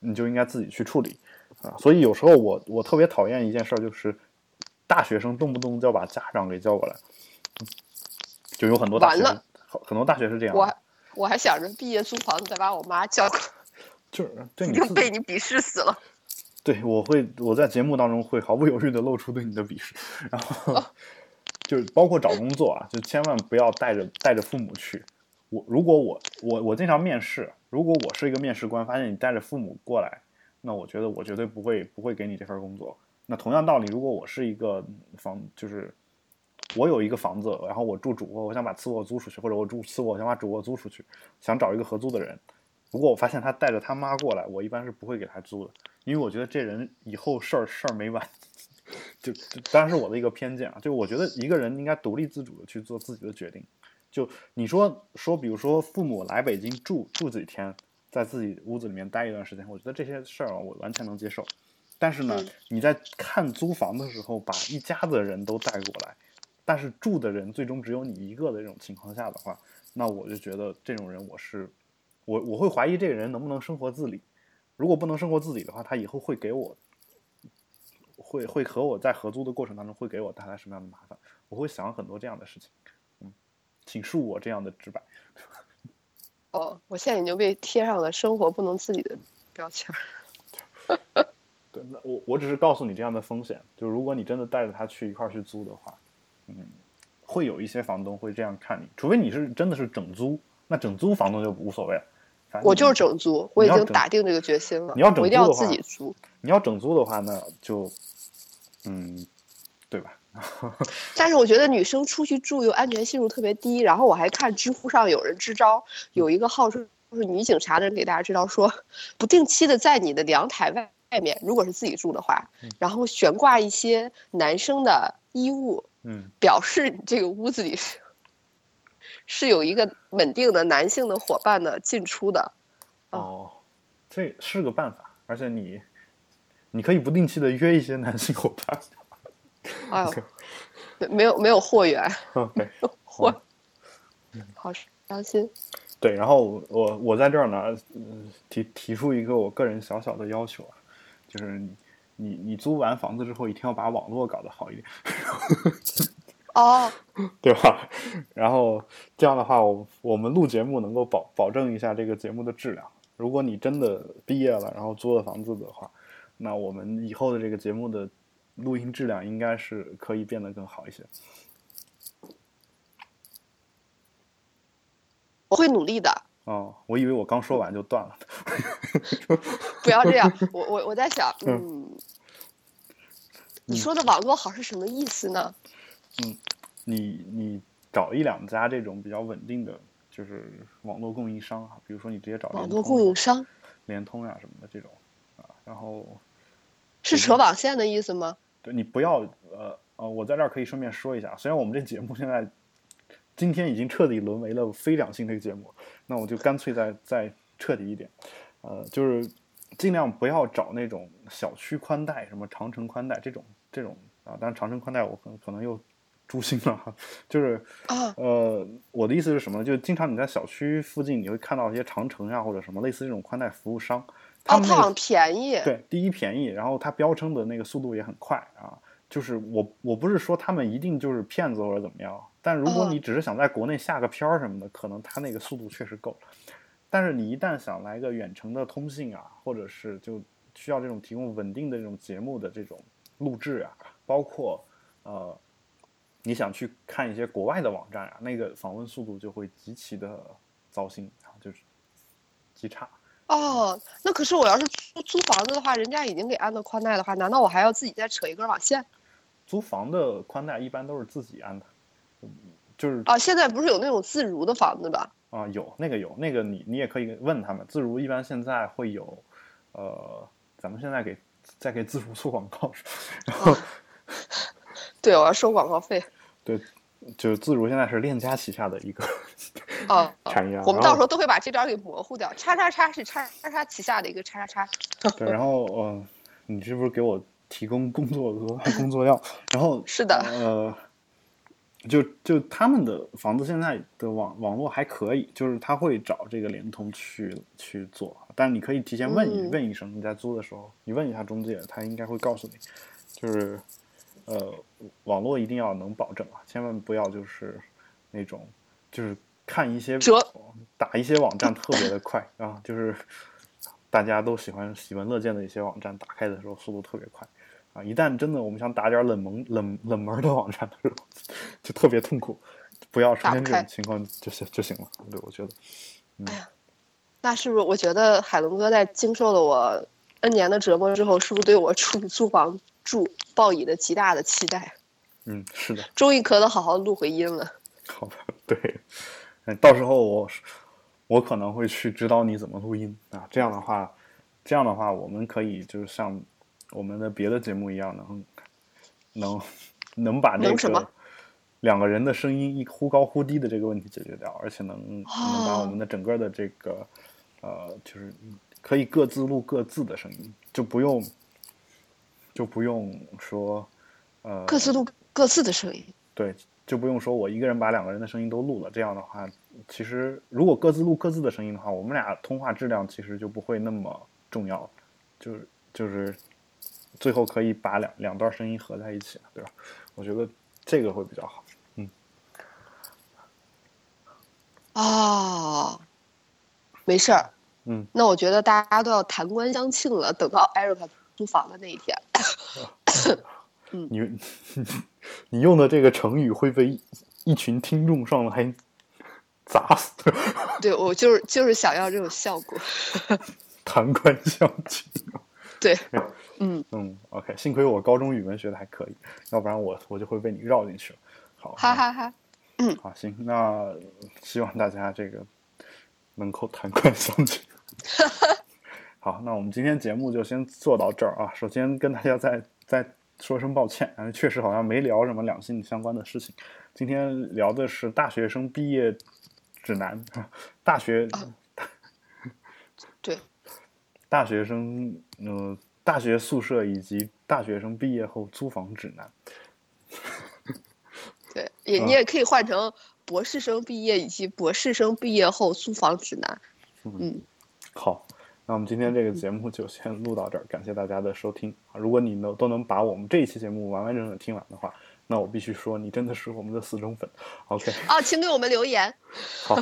你就应该自己去处理啊。所以有时候我我特别讨厌一件事儿，就是大学生动不动就要把家长给叫过来，就有很多大学完了很很多大学是这样我还，我还想着毕业租房子再把我妈叫过来，就是对你就自被你鄙视死了。对，我会我在节目当中会毫不犹豫的露出对你的鄙视，然后 就是包括找工作啊，就千万不要带着带着父母去。我如果我我我经常面试，如果我是一个面试官，发现你带着父母过来，那我觉得我绝对不会不会给你这份工作。那同样道理，如果我是一个房，就是我有一个房子，然后我住主卧，我想把次卧租出去，或者我住次卧，我想把主卧租出去，想找一个合租的人。如果我发现他带着他妈过来，我一般是不会给他租的，因为我觉得这人以后事儿事儿没完。就就当然是我的一个偏见啊，就我觉得一个人应该独立自主的去做自己的决定。就你说说，比如说父母来北京住住几天，在自己屋子里面待一段时间，我觉得这些事儿啊我完全能接受。但是呢，嗯你在看租房的时候，把一家子人都带过来，但是住的人最终只有你一个的这种情况下的话，那我就觉得这种人我是我我会怀疑这个人能不能生活自理。如果不能生活自理的话，他以后会给我会会和我在合租的过程当中会给我带来什么样的麻烦？我会想很多这样的事情。嗯，请恕我这样的直白。哦，我现在已经被贴上了生活不能自理的标签儿。对，那我我只是告诉你这样的风险，就如果你真的带着他去一块儿去租的话，嗯，会有一些房东会这样看你，除非你是真的是整租，那整租房东就无所谓了。我就是整租，我已经打定这个决心了。你要整我一定要租的话自己租。你要整租的话，那就嗯，对吧？但是我觉得女生出去住又安全系数特别低，然后我还看知乎上有人支招，有一个号称是女警察的人给大家支招说，不定期的在你的阳台外外面，如果是自己住的话，然后悬挂一些男生的衣物，嗯表示你这个屋子里是是有一个稳定的男性的伙伴的进出的。哦，这是个办法，而且你你可以不定期的约一些男性伙伴。哎呦，没没有没有货源，OK，货，好伤心。对，然后我我在这儿呢，嗯提提出一个我个人小小的要求啊，就是你你你租完房子之后，一定要把网络搞得好一点，哦，对吧？然后这样的话，我我们录节目能够保保证一下这个节目的质量。如果你真的毕业了，然后租了房子的话，那我们以后的这个节目的录音质量应该是可以变得更好一些。我会努力的，哦，我以为我刚说完就断了。不要这样。我我我在想，嗯，你说的网络好是什么意思呢？你你找一两家这种比较稳定的，就是网络供应商啊，比如说你直接找网络供应商联通呀、什么的这种啊，然后是扯网线的意思吗？对你不要呃呃，我在这儿可以顺便说一下，虽然我们这节目现在今天已经彻底沦为了非两性这个节目，那我就干脆再再彻底一点，呃，就是尽量不要找那种小区宽带，什么长城宽带这种这种啊，当然长城宽带我可能可能又诛心了哈，就是啊，呃，我的意思是什么呢？就是经常你在小区附近，你会看到一些长城呀、或者什么类似这种宽带服务商，他哦，们那个它好像便宜。对，第一便宜，然后它标称的那个速度也很快啊。就是我我不是说他们一定就是骗子或者怎么样，但如果嗯你只是想在国内下个片儿什么的，可能它那个速度确实够。但是你一旦想来个远程的通信啊，或者是就需要这种提供稳定的这种节目的这种录制啊，包括呃你想去看一些国外的网站啊，那个访问速度就会极其的糟心啊，就是极差。哦，那可是我要是租租房子的话，人家已经给安的宽带的话，难道我还要自己再扯一根网线？租房的宽带一般都是自己安的，嗯就是啊，现在不是有那种自如的房子吧？啊，有那个有那个你你也可以问他们，自如一般现在会有，呃，咱们现在给在给自如做广告，然后对，我要收广告费。对，就是自如现在是链家旗下的一个哦，产业啊，我们到时候都会把这张给模糊掉。叉叉叉是叉叉叉旗下的一个叉叉叉。对，然后呃，你是不是给我提供工作额外工作量？然后 是的呃，就就他们的房子现在的网网络还可以，就是他会找这个联通去去做，但是你可以提前问一、嗯问一声，你在租的时候，你问一下中介，他应该会告诉你，就是呃，网络一定要能保证啊，千万不要就是那种就是看一些打一些网站特别的快啊，就是大家都喜欢喜闻乐见的一些网站，打开的时候速度特别快啊！一旦真的我们想打点冷门冷冷门的网站的时候，就特别痛苦，不要出现这种情况就行就行了。对，我觉得，哎呀那是不是？我觉得海龙哥在经受了我 N 年的折磨之后，是不是对我出租房住抱以了极大的期待？嗯，是的，终于可能好好录回音了。好的，对，嗯，到时候我我可能会去指导你怎么录音啊，这样的话，这样的话，我们可以就是像我们的别的节目一样，能能能把这能什么个两个人的声音一忽高忽低的这个问题解决掉，而且能能把我哦们的整个的这个呃，就是可以各自录各自的声音，就不用就不用说呃各自录各自的声音。对，就不用说我一个人把两个人的声音都录了。这样的话，其实如果各自录各自的声音的话，我们俩通话质量其实就不会那么重要，就是就是最后可以把两两段声音合在一起，对吧？我觉得这个会比较好。嗯哦，没事儿。嗯，那我觉得大家都要弹冠相庆了，等到艾瑞卡租房的那一天。你 你用的这个成语会被一一群听众上来砸死，对我就是就是想要这种效果。弹冠相庆。对，嗯，嗯，OK，幸亏我高中语文学的还可以，要不然我我就会被你绕进去了。好，哈哈哈。嗯好，行，那希望大家这个能够谈冠相亲。好，那我们今天节目就先做到这儿啊。首先跟大家再再说声抱歉，啊，确实好像没聊什么两性相关的事情。今天聊的是大学生毕业指南，大学，对，大学生，呃，大学宿舍以及大学生毕业后租房指南。对，也你也可以换成博士生毕业以及博士生毕业后租房指南。嗯，好，那我们今天这个节目就先录到这儿，感谢大家的收听啊！如果你能都能把我们这一期节目完完整整听完的话，那我必须说你真的是我们的死忠粉。OK，啊，请给我们留言。好，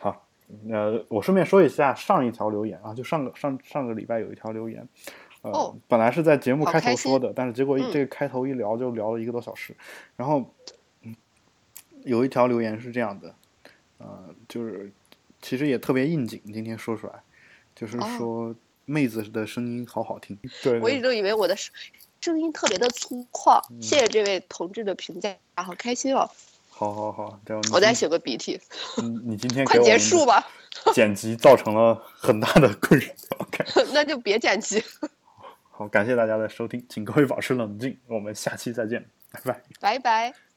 好，呃，我顺便说一下上一条留言啊，就上个上上个礼拜有一条留言，呃，哦本来是在节目开头说的，但是结果一嗯这个开头一聊就聊了一个多小时，然后，嗯，有一条留言是这样的，呃，就是其实也特别应景，今天说出来，就是哦说妹子的声音好好听，对对我一直都以为我的声声音特别的粗犷，嗯谢谢这位同志的评价，好开心哦！好好好，这样我再擤个鼻涕，你你今天快结束吧，剪辑造成了很大的困扰。OK，那就别剪辑，好，感谢大家的收听，请各位保持冷静，我们下期再见，拜拜。拜拜。